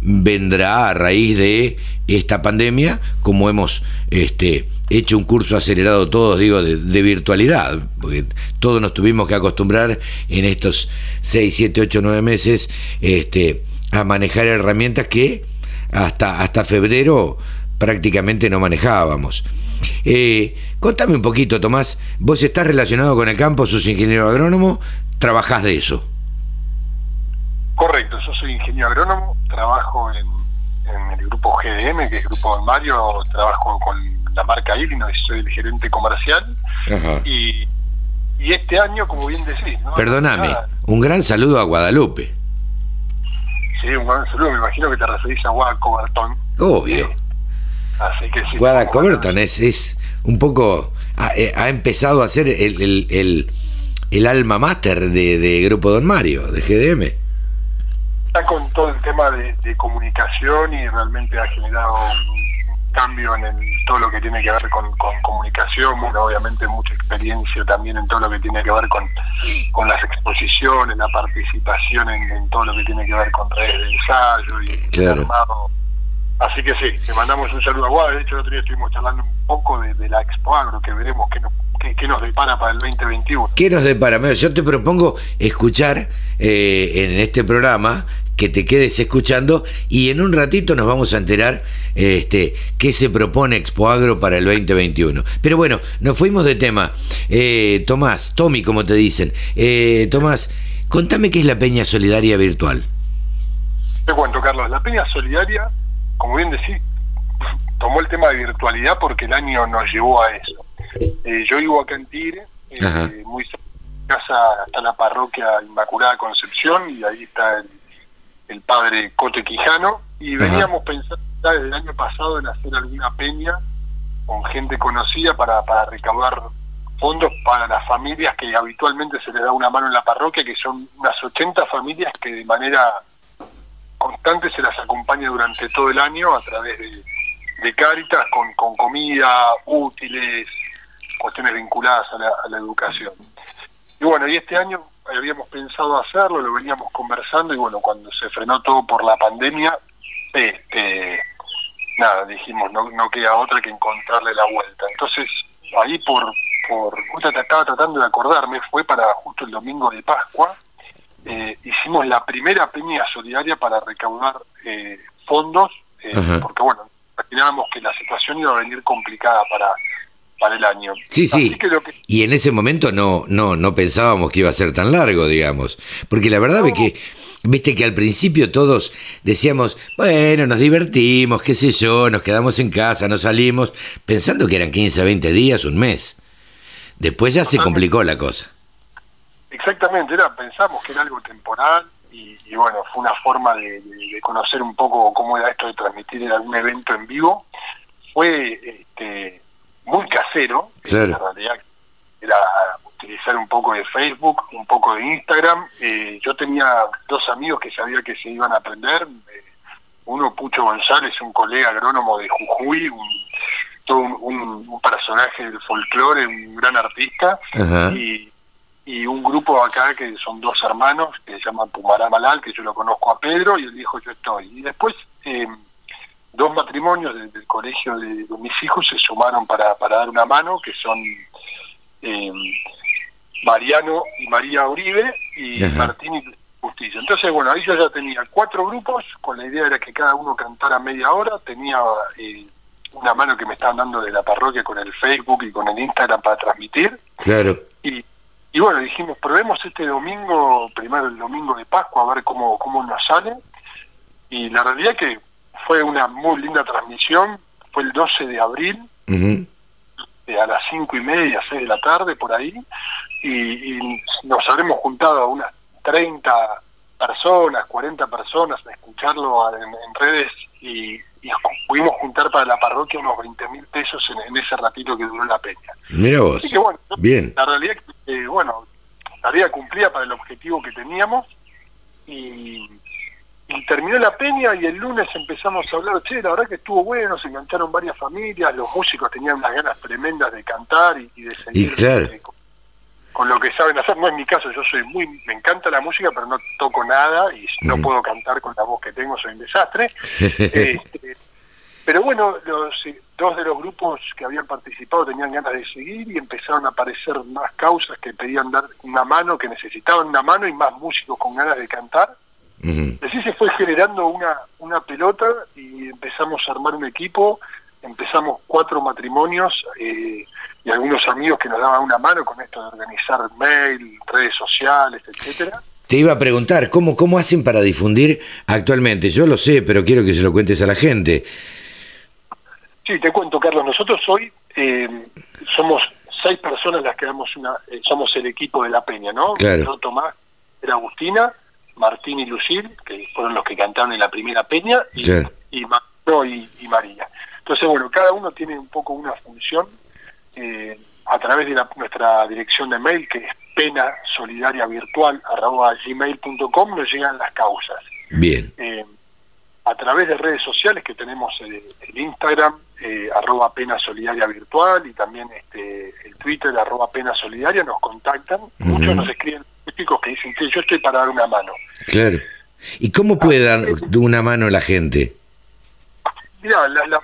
vendrá a raíz de esta pandemia, como hemos este, hecho un curso acelerado todos, digo, de, virtualidad, porque todos nos tuvimos que acostumbrar en estos 6, 7, 8, 9 meses este, a manejar herramientas que hasta, hasta febrero prácticamente no manejábamos. Eh, contame un poquito, Tomás, vos estás relacionado con el campo, sos ingeniero agrónomo, trabajás de eso. Correcto, yo soy ingeniero agrónomo, trabajo en en el grupo GDM, que es Grupo Don Mario, trabajo con la marca Illinois, soy el gerente comercial. Y, y este año, como bien decís, ¿no? Perdóname, un gran saludo a Guadalupe. Sí, un gran saludo, me imagino que te referís a Guada Cobertón. Obvio. Así que sí. Guada Cobertón es, es un poco. Ha, eh, ha empezado a ser el, el, el, el alma mater de, de Grupo Don Mario, de GDM. Está con todo el tema de, de comunicación y realmente ha generado un cambio en el- todo lo que tiene que ver con, con comunicación, bueno, obviamente mucha experiencia también en todo lo que tiene que ver con, con las exposiciones, la participación en, en todo lo que tiene que ver con redes de ensayo y Claro. armado. Así que sí, le mandamos un saludo a Guada. De hecho, el otro día estuvimos charlando un poco de, de la Expo Agro, que veremos qué nos, qué, qué nos depara para el 2021. ¿Qué nos depara? Yo te propongo escuchar eh, en este programa, que te quedes escuchando y en un ratito nos vamos a enterar este, qué se propone Expo Agro para el 2021. Pero bueno, nos fuimos de tema. Eh, Tomás, Tommy, como te dicen. Eh, Tomás, contame qué es la Peña Solidaria Virtual. Te cuento, Carlos, la Peña Solidaria, como bien decís, tomó el tema de virtualidad porque el año nos llevó a eso. Eh, yo vivo acá en Tigre, eh, muy cerca de mi casa está la parroquia Inmaculada Concepción y ahí está el, el padre Cote Quijano y Ajá. veníamos pensando ya desde el año pasado en hacer alguna peña con gente conocida para, para recaudar fondos para las familias que habitualmente se les da una mano en la parroquia, que son unas 80 familias que de manera constante se las acompaña durante todo el año a través de, de Cáritas con, con comida, útiles, cuestiones vinculadas a la, a la educación. Y bueno, y este año habíamos pensado hacerlo, lo veníamos conversando y bueno, cuando se frenó todo por la pandemia, este, nada, dijimos, no, no queda otra que encontrarle la vuelta. Entonces, ahí por, por justo estaba tratando de acordarme, fue para justo el domingo de Pascua, eh, hicimos la primera peña solidaria para recaudar eh, fondos, eh, porque bueno, imaginábamos que la situación iba a venir complicada para, para el año. Sí, sí. Así que lo que Y en ese momento no, no, no pensábamos que iba a ser tan largo, digamos. Porque la verdad es que, viste que al principio todos decíamos, bueno, nos divertimos, qué sé yo, nos quedamos en casa, no salimos, pensando que eran 15, 20 días, un mes. Después ya se complicó la cosa. Exactamente, era, pensamos que era algo temporal y, y bueno, fue una forma de, conocer un poco cómo era esto de transmitir algún evento en vivo. Fue este, muy casero, en realidad era utilizar un poco de Facebook, un poco de Instagram. Eh, yo tenía dos amigos que sabía que se iban a aprender. eh, uno, Pucho González, un colega agrónomo de Jujuy, un, todo un, un- un personaje del folclore, un gran artista y, y un grupo acá que son dos hermanos que se llaman Pumará Malal, que yo lo conozco a Pedro y él dijo yo estoy. Y después eh, dos matrimonios de- del colegio de, de mis hijos se sumaron para, para dar una mano, que son eh, Mariano y María Uribe y Ajá. Martín y Justicia. Entonces, bueno, ahí yo ya tenía cuatro grupos, con la idea era que cada uno cantara media hora, tenía eh, una mano que me estaban dando de la parroquia con el Facebook y con el Instagram para transmitir. Claro. Y, y bueno, dijimos, probemos este domingo, primero el domingo de Pascua, a ver cómo, cómo nos sale. Y la realidad que fue una muy linda transmisión, fue el 12 de abril, eh, a las cinco y media, seis de la tarde, por ahí, y, y nos habremos juntado unas 30 personas, 40 personas a escucharlo en, en redes y, y pudimos juntar para la parroquia unos 20 mil pesos en, en ese ratito que duró la peña. Mira vos. Así que bueno, Bien. la realidad es que, eh, bueno, tarea cumplida para el objetivo que teníamos y, y terminó la peña y el lunes empezamos a hablar, che, la verdad que estuvo bueno, se engancharon varias familias, los músicos tenían unas ganas tremendas de cantar y, y de seguir claro. eh, con, con lo que saben hacer. No es mi caso, yo soy muy, me encanta la música, pero no toco nada y no puedo cantar con la voz que tengo, soy un desastre. Este, pero bueno, los eh, dos de los grupos que habían participado tenían ganas de seguir y empezaron a aparecer más causas que pedían dar una mano, que necesitaban una mano y más músicos con ganas de cantar. Así se fue generando una, una pelota y empezamos a armar un equipo, empezamos cuatro matrimonios eh, y algunos amigos que nos daban una mano con esto de organizar mail, redes sociales, etcétera. te iba a preguntar, ¿cómo, ¿cómo hacen para difundir actualmente? Yo lo sé, pero quiero que se lo cuentes a la gente. Sí, te cuento, Carlos. Nosotros hoy eh, somos seis personas las que damos una, eh, somos el equipo de la Peña, ¿no? Claro. Tomás, era Agustina, Martín y Lucil, que fueron los que cantaron en la primera Peña, y, y, Mauro y, y María. Entonces, bueno, cada uno tiene un poco una función eh, a través de la- nuestra dirección de mail, que es pena solidaria virtual gmail.com, nos llegan las causas. Bien, Eh, a través de redes sociales que tenemos el, el Instagram, eh, arroba pena solidaria virtual y también este, el Twitter, arroba pena solidaria, nos contactan. Muchos nos escriben típicos que dicen que yo estoy para dar una mano. claro. ¿Y cómo puede dar una mano la gente? Mira, la, la-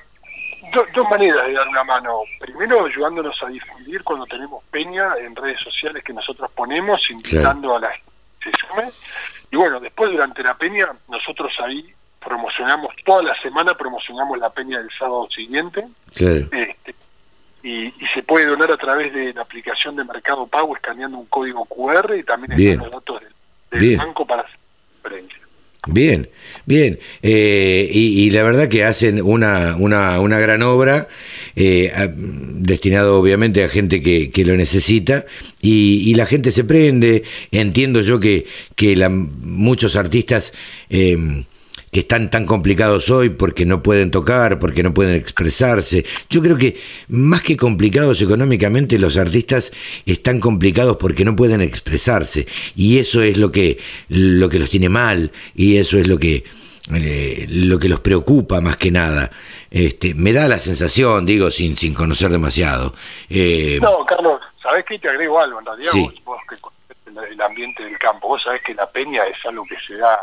do- dos maneras de dar una mano. Primero, ayudándonos a difundir cuando tenemos peña en redes sociales que nosotros ponemos, invitando a la gente que se sume. Y bueno, después durante la peña, nosotros ahí promocionamos, toda la semana promocionamos la peña del sábado siguiente. Claro. Este, y, y se puede donar a través de la aplicación de Mercado Pago escaneando un código QR y también están los datos del, del Bien. banco para hacer transferencia. Bien, bien. Eh, y, y la verdad que hacen una, una, una gran obra, eh, a- destinado obviamente a gente que, que lo necesita, y, y la gente se prende. Entiendo yo que, que la- muchos artistas eh, que están tan complicados hoy porque no pueden tocar, porque no pueden expresarse. Yo creo que más que complicados económicamente, los artistas están complicados porque no pueden expresarse. Y eso es lo que, lo que los tiene mal, y eso es lo que, eh, lo que los preocupa más que nada. Este, me da la sensación, digo, sin, sin conocer demasiado. Eh, No, Carlos, ¿sabés qué? Te agrego algo. En realidad, Sí. vos, vos que el ambiente del campo, vos sabés que la peña es algo que se da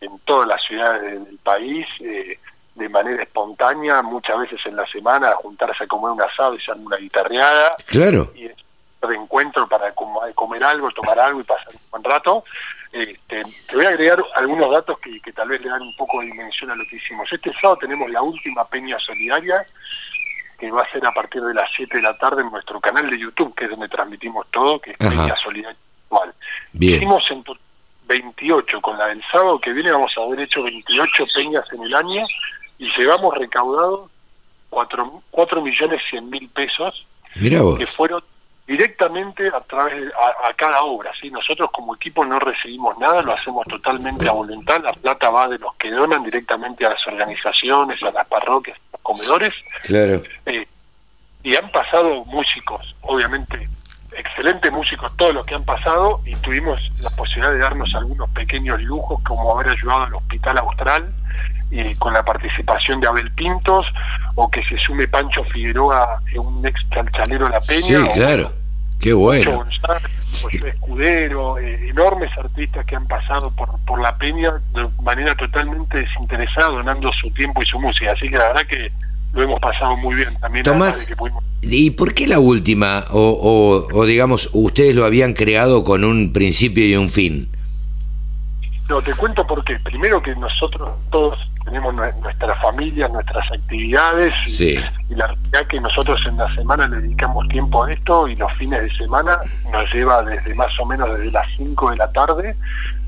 en todas las ciudades del, país eh, de manera espontánea, muchas veces en la semana, a juntarse a comer un asado y arma una guitarreada claro, y un encuentro para comer algo, tomar algo y pasar un buen rato. Este, te voy a agregar algunos datos que, que tal vez le dan un poco de dimensión a lo que hicimos. Este sábado tenemos la última peña solidaria que va a ser a partir de las 7 de la tarde en nuestro canal de YouTube, que es donde transmitimos todo, que es Ajá. Peña Solidaria Virtual. Hicimos en 28, con la del sábado que viene vamos a haber hecho 28 peñas en el año y llevamos recaudado 4, 4 millones 100 mil pesos que fueron directamente a través de, a, a cada obra. ¿sí? Nosotros como equipo no recibimos nada, lo hacemos totalmente a voluntad. La plata va de los que donan directamente a las organizaciones, a las parroquias, a los comedores. claro, Eh, y han pasado músicos, obviamente excelentes músicos todos los que han pasado y tuvimos la posibilidad de darnos algunos pequeños lujos como haber ayudado al Hospital Austral y con la participación de Abel Pintos o que se sume Pancho Figueroa, un ex chalchalero de la Peña. sí, claro, qué bueno, González, José Escudero, eh, enormes artistas que han pasado por, por la Peña de manera totalmente desinteresada, donando su tiempo y su música. Así que la verdad que lo hemos pasado muy bien también. Tomás, que pudimos- ¿Y por qué la última? O, o, o digamos, ustedes lo habían creado con un principio y un fin. No, te cuento por qué. Primero que nosotros todos tenemos nue- nuestras familias, nuestras actividades y, Sí. y la realidad que nosotros en la semana le dedicamos tiempo a esto y los fines de semana nos lleva desde más o menos desde las 5 de la tarde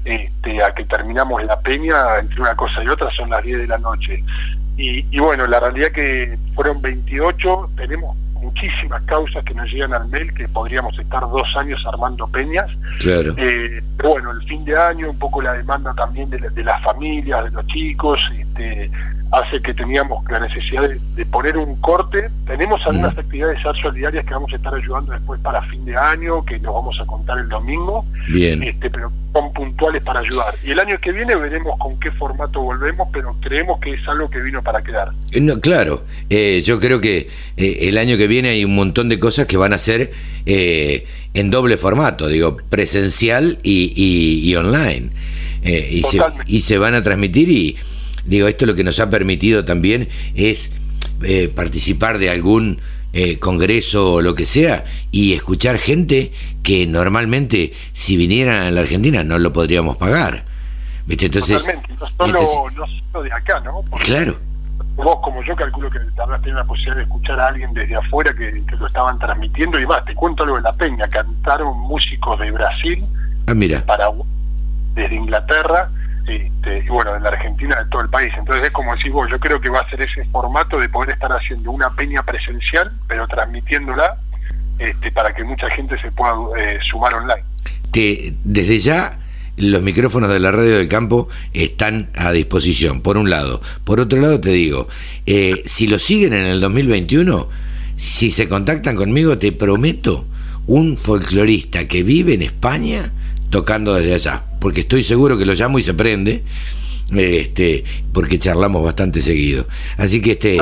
este, a que terminamos la peña, entre una cosa y otra son las 10 de la noche. Y, y bueno, la realidad que fueron 28, tenemos muchísimas causas que nos llegan al mail que podríamos estar dos años armando peñas. Claro. Eh, pero bueno, el fin de año, un poco la demanda también de, la- de las familias, de los chicos, este, hace que teníamos la necesidad de, de poner un corte. Tenemos algunas actividades ya solidarias que vamos a estar ayudando después para fin de año, que nos vamos a contar el domingo, Bien. este, pero son puntuales para ayudar. Y el año que viene veremos con qué formato volvemos, pero creemos que es algo que vino para quedar. No, claro, eh, yo creo que eh, el año que viene hay un montón de cosas que van a ser eh, en doble formato, digo, presencial y, y- y online. Eh, y, se, y se van a transmitir y digo, esto lo que nos ha permitido también es eh, participar de algún eh, congreso o lo que sea y escuchar gente que normalmente si vinieran a la Argentina no lo podríamos pagar. ¿Viste? Entonces, Totalmente, no solo, entonces- no solo de acá, ¿no? Porque claro, vos como yo calculo que habrás tenido la posibilidad de escuchar a alguien desde afuera que, que lo estaban transmitiendo y más, te cuento algo de la peña, cantaron músicos de Brasil, ah, mira, Paraguay, desde Inglaterra, este, y bueno, de la Argentina, de todo el país. Entonces es como decís vos, yo creo que va a ser ese formato de poder estar haciendo una peña presencial, pero transmitiéndola este, para que mucha gente se pueda eh, sumar online. Te, desde ya los micrófonos de la radio del campo están a disposición, por un lado. Por otro lado, te digo, eh, si lo siguen en el 2021, si se contactan conmigo, te prometo un folclorista que vive en España tocando desde allá, porque estoy seguro que lo llamo y se prende, este, porque charlamos bastante seguido. Así que este,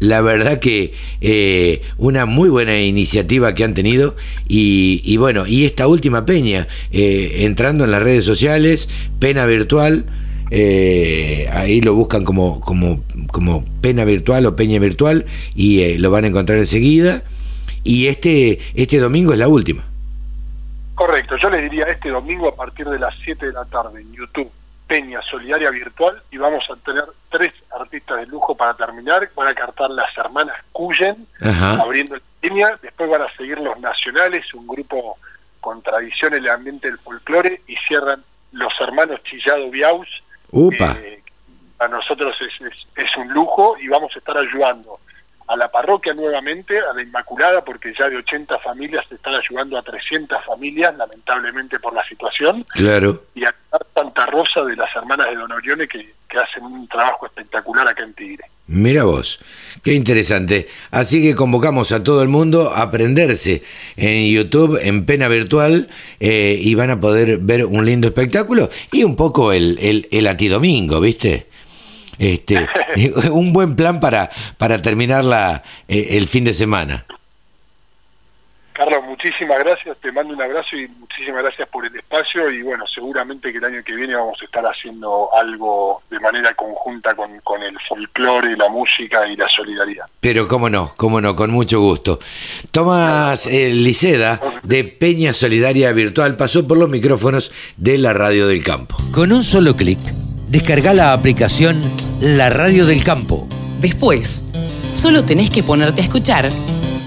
la verdad que eh, una muy buena iniciativa que han tenido y, bueno, y esta última peña, eh, entrando en las redes sociales, pena virtual. Eh, ahí lo buscan como, como, como pena virtual o peña virtual y lo van a encontrar enseguida. Y este, este domingo es la última. Correcto, yo les diría este domingo a partir de las 7 de la tarde en YouTube, Peña Solidaria Virtual, y vamos a tener tres artistas de lujo para terminar. Van a cantar las hermanas Cuyen, abriendo la peña, después van a seguir los nacionales, un grupo con tradición en el ambiente del folclore, y cierran los hermanos Chillado Biaus. Upa. Eh, a nosotros es, es un lujo y vamos a estar ayudando a la parroquia nuevamente, a la Inmaculada, porque ya de 80 familias se están ayudando a 300 familias, lamentablemente por la situación. Claro. Y a Santa Rosa de las hermanas de Don Orione, que, hacen un trabajo espectacular acá en Tigre. Mira vos, qué interesante. Así que convocamos a todo el mundo a aprenderse en YouTube, en pena virtual, eh, y van a poder ver un lindo espectáculo y un poco el, el, el antidomingo, ¿viste? Este, un buen plan para, para terminar la, eh, el fin de semana. Carlos, muchísimas gracias, te mando un abrazo y muchísimas gracias por el espacio y bueno, seguramente que el año que viene vamos a estar haciendo algo de manera conjunta con, con el folclore, la música y la solidaridad. Pero cómo no, cómo no, con mucho gusto. Tomás eh, Liceda de Peña Solidaria Virtual pasó por los micrófonos de la Radio del Campo. Con un solo clic Descarga la aplicación La Radio del Campo. Después, solo tenés que ponerte a escuchar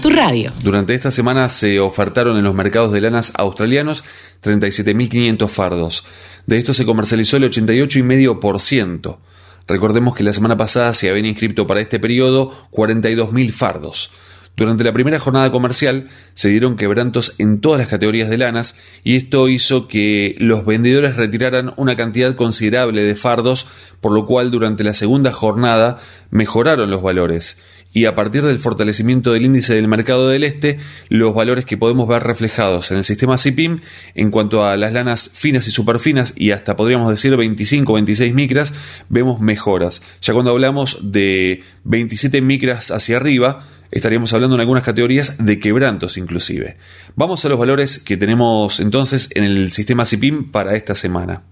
tu radio. Durante esta semana se ofertaron en los mercados de lanas australianos 37.500 fardos. De esto se comercializó el 88,5%. Recordemos que la semana pasada se habían inscrito para este periodo 42.000 fardos. Durante la primera jornada comercial se dieron quebrantos en todas las categorías de lanas y esto hizo que los vendedores retiraran una cantidad considerable de fardos, por lo cual durante la segunda jornada mejoraron los valores. Y a partir del fortalecimiento del índice del mercado del este, los valores que podemos ver reflejados en el sistema CIPIM en cuanto a las lanas finas y superfinas y hasta podríamos decir 25 o 26 micras, vemos mejoras. Ya cuando hablamos de 27 micras hacia arriba, estaríamos hablando en algunas categorías de quebrantos inclusive. Vamos a los valores que tenemos entonces en el sistema CIPIM para esta semana.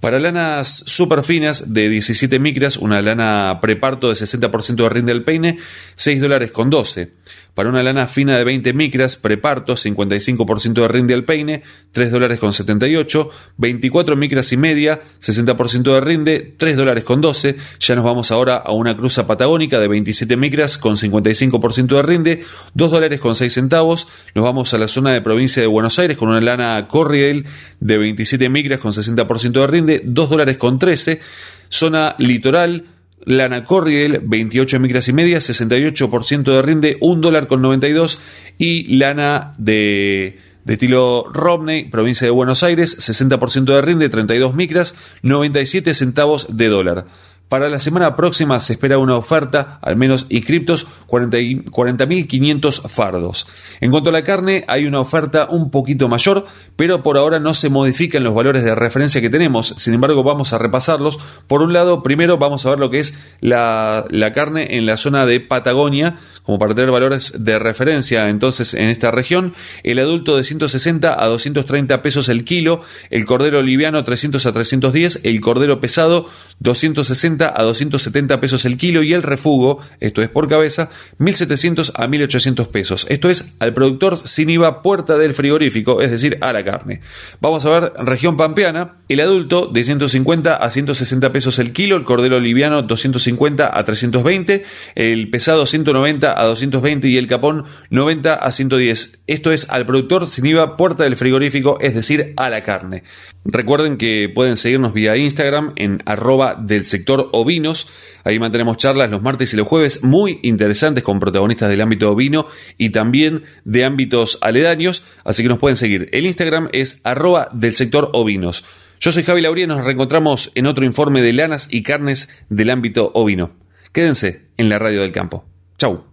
Para lanas super finas de 17 micras, una lana preparto de 60% de rinde al peine, 6 dólares con 12. Para una lana fina de 20 micras, preparto, 55% de rinde al peine, 3 dólares con 78. 24 micras y media, 60% de rinde, 3 dólares con 12. Ya nos vamos ahora a una cruza patagónica de 27 micras con 55% de rinde, 2 dólares con 6 centavos. Nos vamos a la zona de provincia de Buenos Aires con una lana Corriel de 27 micras con 60% de rinde, 2 dólares con 13. Zona litoral, Lana Corriel, 28 micras y media, 68% de rinde, 1 dólar con 92. Y lana de, de estilo Romney, provincia de Buenos Aires, 60% de rinde, 32 micras, 97 centavos de dólar. Para la semana próxima se espera una oferta, al menos inscriptos, 40.500 fardos. En cuanto a la carne, hay una oferta un poquito mayor, pero por ahora no se modifican los valores de referencia que tenemos. Sin embargo, vamos a repasarlos. Por un lado, primero vamos a ver lo que es la, la carne en la zona de Patagonia, como para tener valores de referencia entonces en esta región. El adulto de 160 a 230 pesos el kilo, el cordero liviano 300 a 310, el cordero pesado 260 160 a 270 pesos el kilo y el refugo, esto es por cabeza, 1700 a 1800 pesos. Esto es al productor sin IVA puerta del frigorífico, es decir, a la carne. Vamos a ver región pampeana, el adulto de 150 a 160 pesos el kilo, el cordero liviano 250 a 320, el pesado 190 a 220 y el capón 90 a 110. Esto es al productor sin IVA puerta del frigorífico, es decir, a la carne. Recuerden que pueden seguirnos vía Instagram en arroba del sector ovinos. Ahí mantenemos charlas los martes y los jueves muy interesantes con protagonistas del ámbito ovino y también de ámbitos aledaños. Así que nos pueden seguir. El Instagram es arroba del sector ovinos. Yo soy Javi Lauría y nos reencontramos en otro informe de lanas y carnes del ámbito ovino. Quédense en la radio del campo. Chau.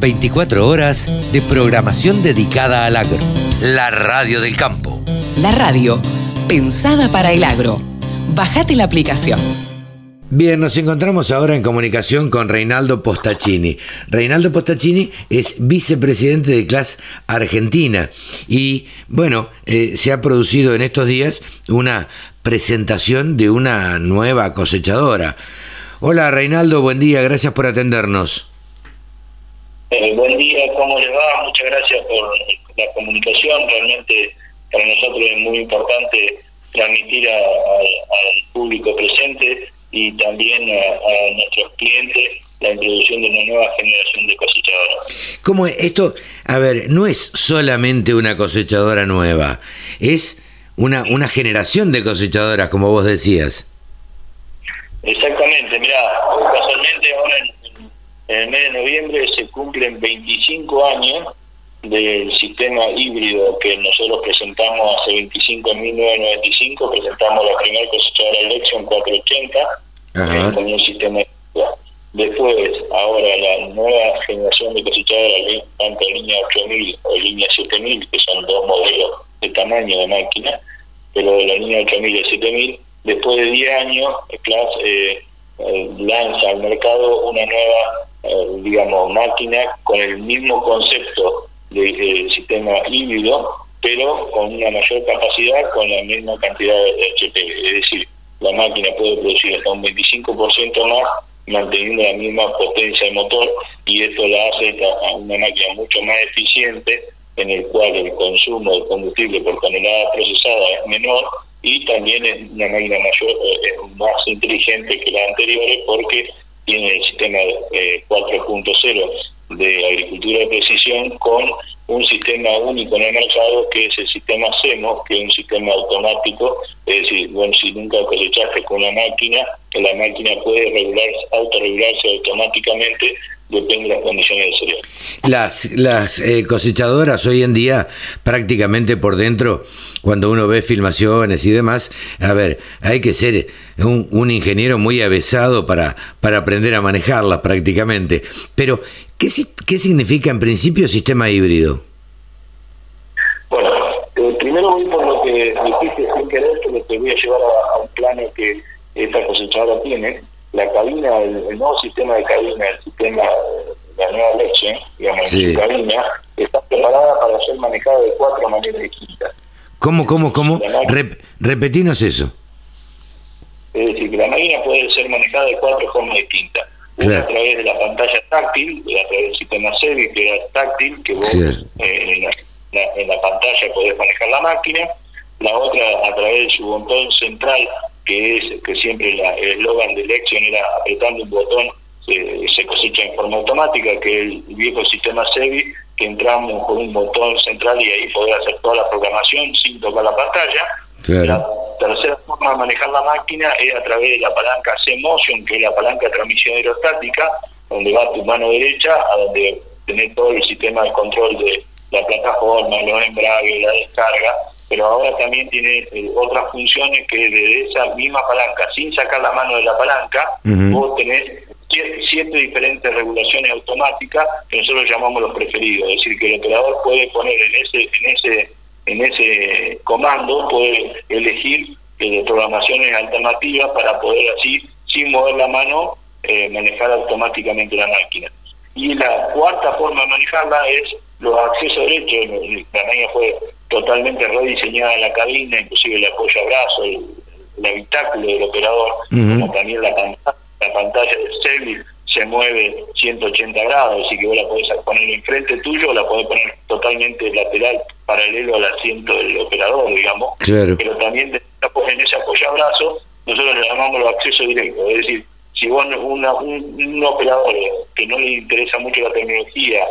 24 horas de programación dedicada al agro. La radio del campo. La radio, pensada para el agro. Bajate la aplicación. Bien, nos encontramos ahora en comunicación con Reinaldo Postacini. Reinaldo Postacini es vicepresidente de CLAS Argentina y, bueno, eh, se ha producido en estos días una presentación de una nueva cosechadora. Hola Reinaldo, buen día, gracias por atendernos. Eh, buen día, ¿cómo les va? Muchas gracias por la comunicación. Realmente para nosotros es muy importante transmitir al público presente y también a, nuestros clientes la introducción de una nueva generación de cosechadoras. ¿Cómo esto? A ver, no es solamente una cosechadora nueva, es una, una generación de cosechadoras, como vos decías. Exactamente, mira, casualmente ahora en, en el mes de noviembre se cumplen 25 años del sistema híbrido que nosotros presentamos hace 25 en 1995, presentamos la primera cosechadora Election 480 eh, con un sistema. Después, ahora la nueva generación de cosechadoras, tanto línea 8000 o línea 7000, que son dos modelos de tamaño de máquina, pero de la línea 8000 y 7000, después de 10 años, Class eh, eh, lanza al mercado una nueva, digamos, máquina con el mismo concepto de, sistema híbrido, pero con una mayor capacidad, con la misma cantidad de HP. Es decir, la máquina puede producir hasta un 25% más manteniendo la misma potencia de motor y esto la hace a una máquina mucho más eficiente en el cual el consumo de combustible por tonelada procesada es menor y también es una máquina mayor, eh, más inteligente que las anteriores porque tiene el sistema 4.0 de agricultura de precisión con un sistema único en el mercado que es el sistema CEMOS, que es un sistema automático, es decir, bueno, si nunca cosechaste con una máquina, la máquina puede regularse, autorregularse automáticamente depende de las condiciones del cereal. Las, las eh, cosechadoras hoy en día, prácticamente por dentro, cuando uno ve filmaciones y demás, a ver, hay que ser un, un ingeniero muy avesado para, para aprender a manejarlas prácticamente. Pero, ¿Qué, ¿Qué significa en principio sistema híbrido? Bueno, eh, primero voy por lo que dijiste sin querer, que te voy a llevar a, un plano que esta cosechadora tiene. La cabina, el, nuevo sistema de cabina, el sistema de la nueva leche, digamos, la cabina, está preparada para ser manejada de cuatro maneras distintas. ¿Cómo, cómo, cómo? repetinos eso. Es decir, que la máquina puede ser manejada de cuatro formas distintas una a través de la pantalla táctil, a través del sistema SEBI, que es táctil, que vos eh, en, la, pantalla podés manejar la máquina. La otra a través de su botón central, que es que siempre el eslogan de elección era apretando un botón se cosecha en forma automática, que es el viejo sistema SEBI, que entramos con un botón central y ahí podés hacer toda la programación sin tocar la pantalla. La tercera forma de manejar la máquina es a través de la palanca C-Motion, que es la palanca de transmisión aerostática, donde va tu mano derecha, a donde tenés todo el sistema de control de la plataforma, los embragues, la descarga, pero ahora también tiene eh, otras funciones que desde esa misma palanca, sin sacar la mano de la palanca, vos tenés siete diferentes regulaciones automáticas que nosotros llamamos los preferidos, es decir, que el operador puede poner en ese en ese en ese comando puede elegir eh, programaciones alternativas para poder así, sin mover la mano, eh, manejar automáticamente la máquina. Y la cuarta forma de manejarla es los accesos derechos. La máquina fue totalmente rediseñada en la cabina, inclusive el apoyo a brazo, el, habitáculo del operador, como también la pantalla, la pantalla de Cell se mueve 180 grados, así que vos la podés poner enfrente tuyo o la podés poner totalmente lateral, paralelo al asiento del operador, digamos. Pero también en ese apoyabrazo, nosotros le llamamos los accesos directos, es decir, si vos una, un, operador que no le interesa mucho la tecnología,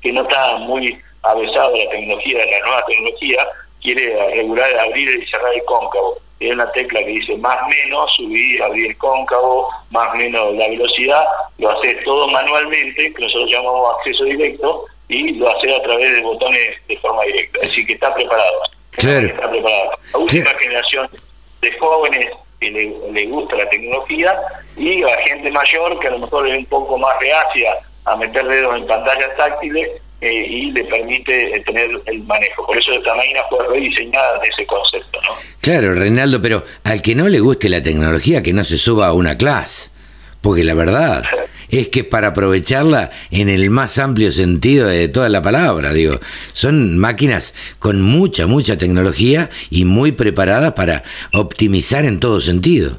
que no está muy avesado a la tecnología, a la nueva tecnología, quiere regular, abrir y cerrar el cóncavo es una tecla que dice más menos, subir, abrir el cóncavo, más menos la velocidad, lo haces todo manualmente, que nosotros llamamos acceso directo, y lo haces a través de botones de forma directa. Es decir, que está preparado. Está preparado. La última generación de jóvenes que le, le, gusta la tecnología y la gente mayor que a lo mejor es un poco más reacia a meter dedos en pantallas táctiles eh, y le permite eh, tener el manejo. Por eso esta máquina fue rediseñada de ese concepto. ¿no? Claro, Reinaldo, pero al que no le guste la tecnología, que no se suba a una clase. Porque la verdad es que para aprovecharla en el más amplio sentido de toda la palabra, digo, son máquinas con mucha, mucha tecnología y muy preparadas para optimizar en todo sentido.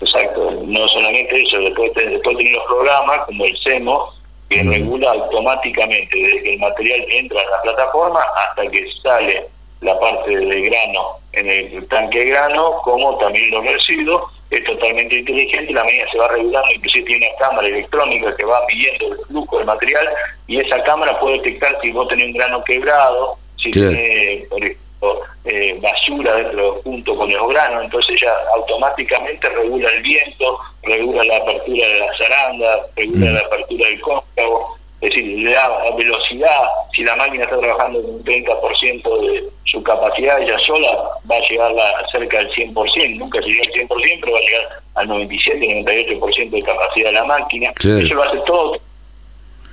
Exacto, no solamente eso, después, después tenemos los programas como el SEMO, que regula automáticamente desde que el material entra en la plataforma hasta que sale la parte de grano en el tanque de grano, como también los residuos, es totalmente inteligente, la medida se va regulando, inclusive tiene una cámara electrónica que va midiendo el flujo del material y esa cámara puede detectar si vos tenés un grano quebrado, si ejemplo, eh, basura dentro junto con los granos, entonces ya automáticamente regula el viento, regula la apertura de la zaranda, regula mm. la apertura del cóncavo, es decir, le da velocidad, si la máquina está trabajando con un 30% de su capacidad ella sola, va a llegar a cerca del 100%, nunca llega al 100%, pero va a llegar al 97-98% de capacidad de la máquina, eso lo hace todo.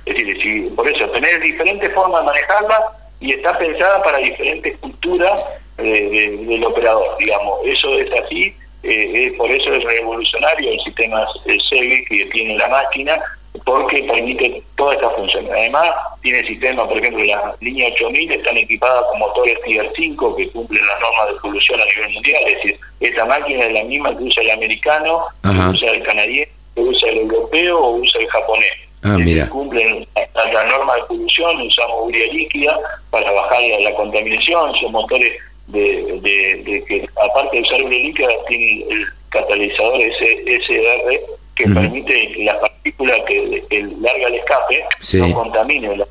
Es decir, si, por eso, tener diferentes formas de manejarla y está pensada para diferentes culturas del operador, digamos, eso es así, eh, por eso es revolucionario el sistema CEVI que tiene la máquina, porque permite todas estas funciones. Además, tiene sistemas, por ejemplo, la línea 8000 están equipadas con motores Tier 5 que cumplen las normas de polución a nivel mundial. Es decir, esta máquina es la misma que usa el americano, que usa el canadiense, que usa el europeo o usa el japonés. Ah, mira. Cumplen la, norma de polución, usamos urea líquida para bajar la, contaminación, son motores de, de, que, aparte de usar urea líquida, tienen el catalizador SR que permite que las partículas que, larga el escape no contaminen la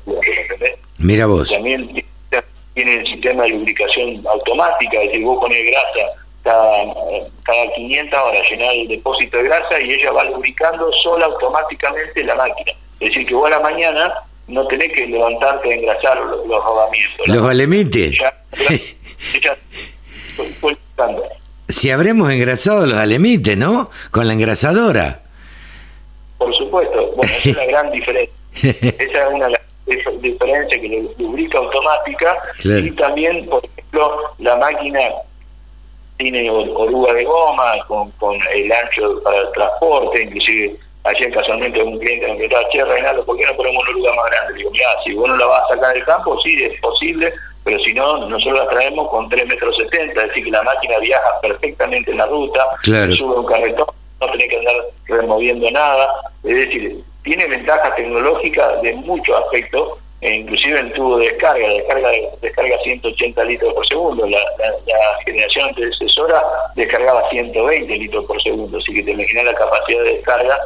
Mira vos. También tiene el sistema de lubricación automática, es decir, vos pones grasa cada, cada 500 horas, llenar el depósito de grasa y ella va lubricando sola automáticamente la máquina. Es decir, que vos a la mañana no tenés que levantarte a engrasar los, rodamientos. Los alemites. si habremos engrasado los alemites, ¿no? Con la engrasadora. Por supuesto, bueno, es una gran diferencia. Esa es una de las diferencias que le lubrica automática y también, por ejemplo, la máquina tiene oruga de goma con, con el ancho para el transporte, inclusive ayer casualmente un cliente me preguntaba, che Reinaldo, ¿por qué no ponemos una oruga más grande? Digo, mira, si vos no la vas a sacar del campo, sí, es posible, pero si no, nosotros la traemos con 3 metros 70, es decir, que la máquina viaja perfectamente en la ruta, sube un carretón, no tiene que andar removiendo nada, es decir, tiene ventajas tecnológicas de muchos aspectos, e inclusive el tubo de descarga, descarga descarga 180 litros por segundo, la, generación antecesora descargaba 120 litros por segundo, así que te imaginas la capacidad de descarga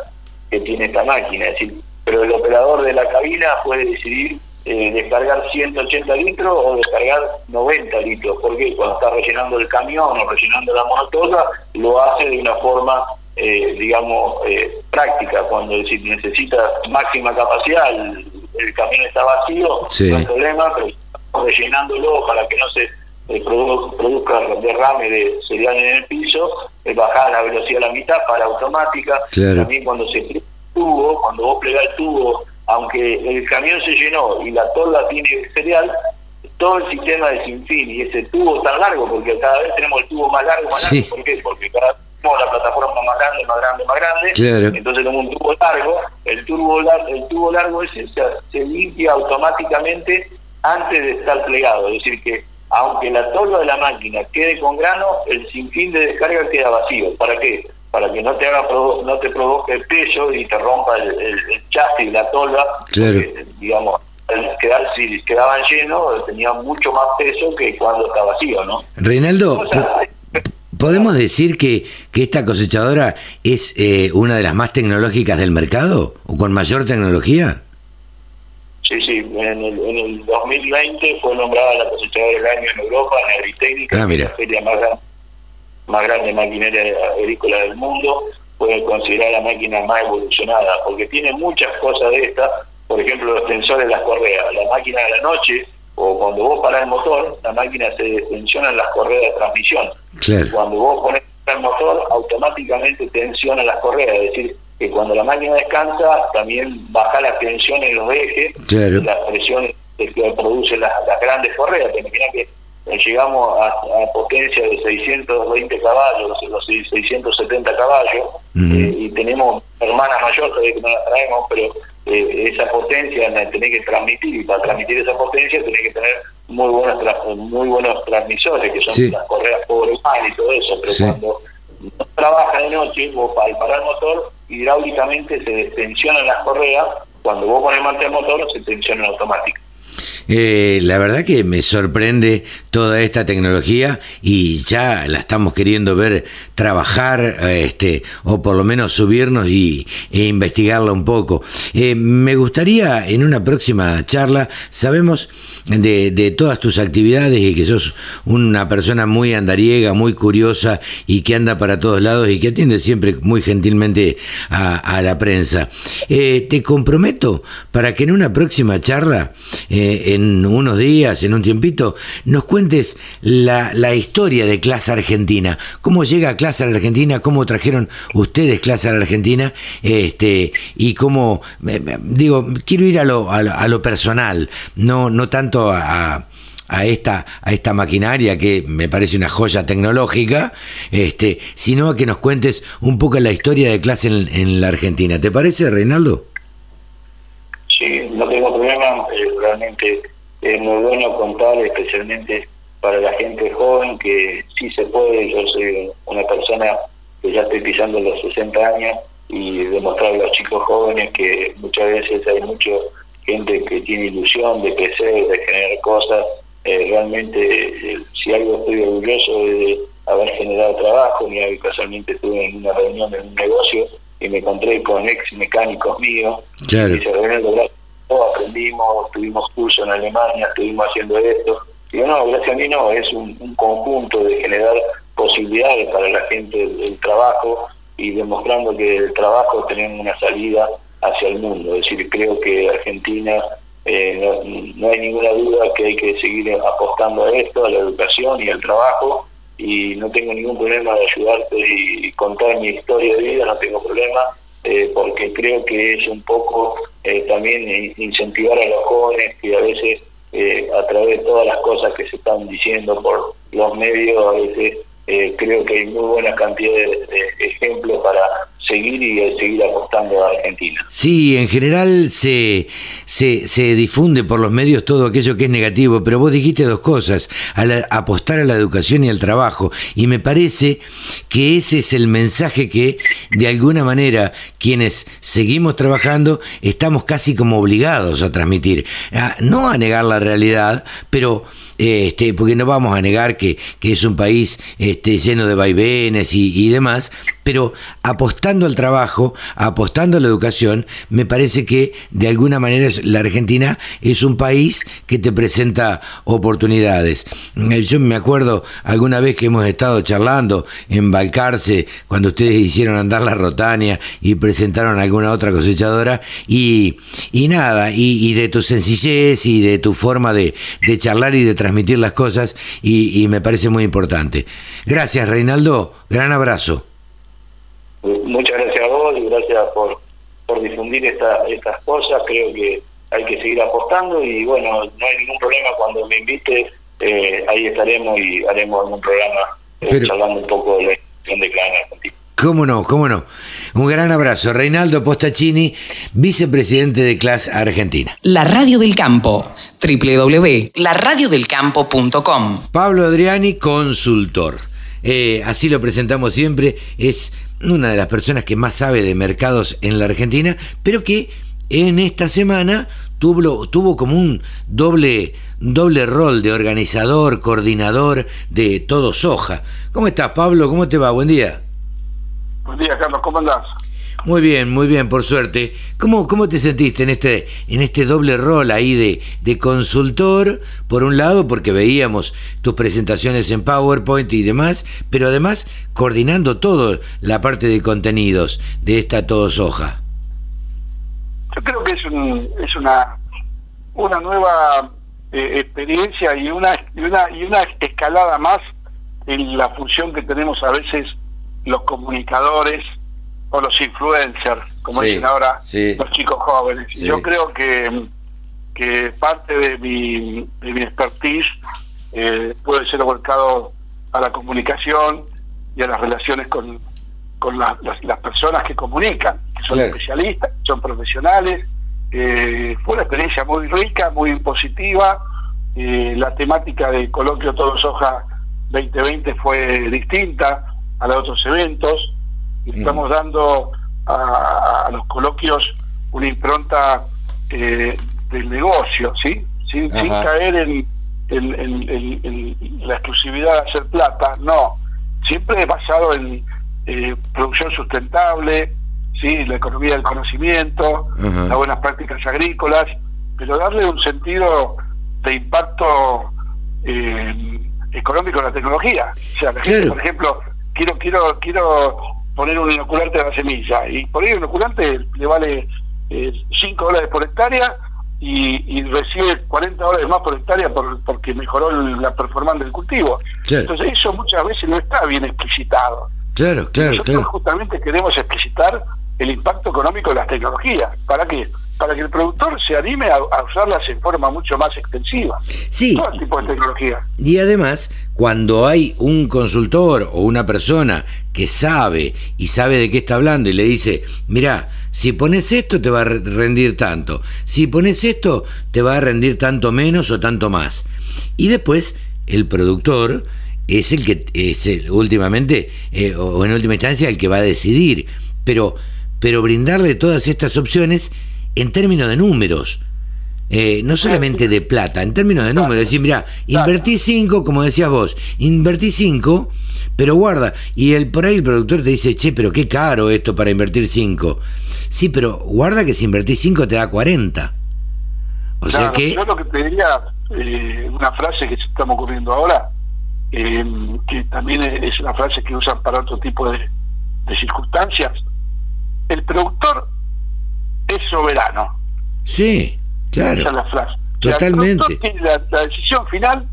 que tiene esta máquina, es decir, pero el operador de la cabina puede decidir eh, descargar 180 litros o descargar 90 litros, porque cuando está rellenando el camión o rellenando la monotosa, lo hace de una forma eh, digamos, eh, práctica, cuando si necesita máxima capacidad, camión está vacío, no hay problema, pero rellenándolo para que no se eh, produzca derrame de cereal en el piso, bajar la velocidad a la mitad para automática, también cuando se el tubo, cuando vos plegás el tubo, aunque el camión se llenó y la torda tiene cereal, todo el sistema de sinfín y ese tubo tan largo, porque cada vez tenemos el tubo más largo, más largo, ¿por qué? Porque cada la plataforma más grande, más grande, más grande. Entonces como un tubo largo, el tubo, el tubo largo ese se, limpia automáticamente antes de estar plegado. Es decir, que aunque la tolva de la máquina quede con grano, el sinfín de descarga queda vacío. ¿Para qué? para que no te haga no te provoque el peso y te rompa el, el, chasis, la tolva, claro. digamos, quedar, si quedaban llenos, tenían mucho más peso que cuando está vacío, ¿no? Reinaldo, ¿podemos decir que, que esta cosechadora es eh, una de las más tecnológicas del mercado o con mayor tecnología? Sí, sí, en el, en el 2020 fue nombrada la cosechadora del año en Europa, en Agritécnica, ah, la feria más grande más grande maquinaria agrícola del mundo, puede considerar la máquina más evolucionada, porque tiene muchas cosas de estas, por ejemplo los tensores de las correas, la máquina de la noche, o cuando vos parás el motor, la máquina se tensiona las correas de transmisión. Cuando vos pones el motor, automáticamente tensiona las correas, es decir, que cuando la máquina descansa, también baja la tensión en los ejes, las presiones que producen las, grandes correas. Te que eh, llegamos a, potencia de 620 caballos, los 670 caballos, eh, y tenemos hermanas mayores que no las traemos, pero eh, esa potencia la tenés que transmitir, y para transmitir esa potencia tenés que tener muy buenos muy buenos transmisores, que son las correas pobre y todo eso, pero cuando no trabaja de noche, vos al parar el motor, hidráulicamente se tensionan las correas, cuando vos pones marcha el motor, se tensionan automáticamente. Eh, la verdad que me sorprende toda esta tecnología y ya la estamos queriendo ver trabajar, este, o por lo menos subirnos y, e investigarla un poco. Eh, me gustaría en una próxima charla, sabemos de, de, todas tus actividades y que sos una persona muy andariega, muy curiosa y que anda para todos lados y que atiende siempre muy gentilmente a, la prensa. Eh, te comprometo para que en una próxima charla, en unos días, en un tiempito, nos cuentes la, la historia de Clase Argentina, cómo llega a Clase Argentina, cómo trajeron ustedes Clase a la Argentina, este, y cómo, digo, quiero ir a lo, a lo, personal, no, no tanto a, a esta, a esta maquinaria que me parece una joya tecnológica, este, sino a que nos cuentes un poco la historia de clase en, en la Argentina. ¿Te parece, Reinaldo? Sí, no tengo problema, eh, realmente es muy bueno contar, especialmente para la gente joven, que sí se puede, yo soy una persona que ya estoy pisando los 60 años y demostrar a los chicos jóvenes que muchas veces hay mucha gente que tiene ilusión de crecer, de generar cosas. Eh, realmente, eh, si algo estoy orgulloso de haber generado trabajo, y casualmente estuve en una reunión en un negocio y me encontré con ex mecánicos míos claro. y se aprendimos, tuvimos curso en Alemania, estuvimos haciendo esto. Y no, gracias a mí no, es un, conjunto de generar posibilidades para la gente del, trabajo y demostrando que el trabajo tiene una salida hacia el mundo. Es decir, creo que Argentina eh, no, hay ninguna duda que hay que seguir apostando a esto, a la educación y al trabajo, y no tengo ningún problema de ayudarte y contar mi historia de vida, no tengo problema, eh, porque creo que es un poco eh, también incentivar a los jóvenes que a veces eh, a través de todas las cosas que se están diciendo por los medios, a veces creo que hay muy buena cantidad de ejemplos para seguir y seguir apostando a Argentina. Sí, en general se, se, se, difunde por los medios todo aquello que es negativo, pero vos dijiste dos cosas, apostar a la educación y al trabajo, y me parece que ese es el mensaje que de alguna manera quienes seguimos trabajando estamos casi como obligados a transmitir, no a negar la realidad, pero este, porque no vamos a negar que, es un país este, lleno de vaivenes y, demás, pero apostando al trabajo, apostando a la educación, me parece que de alguna manera la Argentina es un país que te presenta oportunidades. Eh, yo me acuerdo alguna vez que hemos estado charlando en Balcarce, cuando ustedes hicieron andar la Rotania y presentaron alguna otra cosechadora, y, nada, y, de tu sencillez y de tu forma de, de charlar y de transmitir las cosas y, me parece muy importante. Gracias, Reinaldo. Gran abrazo. Muchas gracias a vos y gracias por, por difundir esta, estas cosas. Creo que hay que seguir apostando y bueno, no hay ningún problema cuando me invite, eh, ahí estaremos y haremos un programa eh, hablando un poco de la institución de Clan Argentina. ¿Cómo no? ¿Cómo no? Un gran abrazo. Reinaldo Postachini, vicepresidente de CLAS Argentina. La Radio del Campo www.laradiodelcampo.com. Pablo Adriani, consultor. Eh, así lo presentamos siempre, es una de las personas que más sabe de mercados en la Argentina, pero que en esta semana tuvo, tuvo como un doble, doble rol de organizador, coordinador de todo Soja. ¿Cómo estás, Pablo? ¿Cómo te va? Buen día. Buen día, Carlos. ¿Cómo andás? Muy bien, muy bien, por suerte. ¿Cómo, cómo te sentiste en este, en este doble rol ahí de, de consultor, por un lado, porque veíamos tus presentaciones en PowerPoint y demás, pero además coordinando todo la parte de contenidos de esta Todo Soja? Yo creo que es, un, es una, una nueva eh, experiencia y una, y, una, y una escalada más en la función que tenemos a veces los comunicadores o los influencers, como dicen ahora los chicos jóvenes. Yo creo que, que parte de mi, de mi expertise eh, puede ser volcado a la comunicación y a las relaciones con, con las, personas que comunican, que son especialistas, que son profesionales. Eh, fue una experiencia muy rica, muy positiva. Eh, la temática del coloquio Todos Hoja 2020 fue distinta a los otros eventos. Estamos dando a, los coloquios una impronta eh, del negocio, ¿sí? Sin, caer en, la exclusividad de hacer plata, no. Siempre basado en eh, producción sustentable, ¿sí? la economía del conocimiento, las buenas prácticas agrícolas, pero darle un sentido de impacto eh, económico a la tecnología. O sea, la gente, por ejemplo, quiero quiero quiero poner un inoculante a la semilla. Y por ahí un inoculante le vale eh, 5 dólares por hectárea y, recibe 40 dólares más por hectárea por, porque mejoró la performance del cultivo. Entonces eso muchas veces no está bien explicitado. Claro, claro, Nosotros justamente queremos explicitar el impacto económico de las tecnologías. ¿Para qué? Para que el productor se anime a, usarlas en forma mucho más extensiva. Sí. Todo tipo de tecnología. Y además, cuando hay un consultor o una persona que sabe y sabe de qué está hablando y le dice, mira, si pones esto te va a rendir tanto, si pones esto te va a rendir tanto menos o tanto más. Y después el productor es el que es últimamente eh, o en última instancia el que va a decidir, pero pero brindarle todas estas opciones en términos de números. Eh, no solamente de plata, en términos de números, decir, mira, invertí 5, como decías vos, invertí 5, pero guarda, y el por ahí el productor te dice, che, pero qué caro esto para invertir 5. Sí, pero guarda que si invertís 5 te da 40. O sea que... Yo lo que te diría, eh, una frase que se está ocurriendo ahora, eh, que también es una frase que usan para otro tipo de, circunstancias, el productor es soberano. Sí, claro. Esa es la frase. Totalmente. la decisión final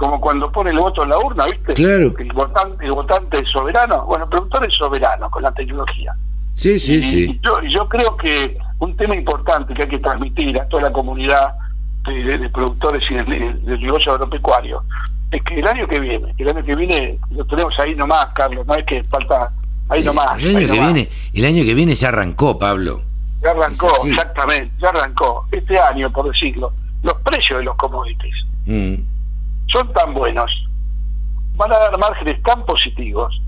como cuando pone el voto en la urna, ¿viste? Claro. El votante, el votante es soberano. Bueno, el productor es soberano con la tecnología. Sí, sí, sí. Y yo, yo, creo que un tema importante que hay que transmitir a toda la comunidad de, productores y del, negocio agropecuario es que el año que viene, el año que viene lo tenemos ahí nomás, Carlos, no es que falta ahí nomás. El año que viene, el año que viene ya arrancó, Pablo. Ya arrancó, exactamente, ya arrancó. Este año, por decirlo, los precios de los commodities. Mm son tan buenos, van a dar márgenes tan positivos,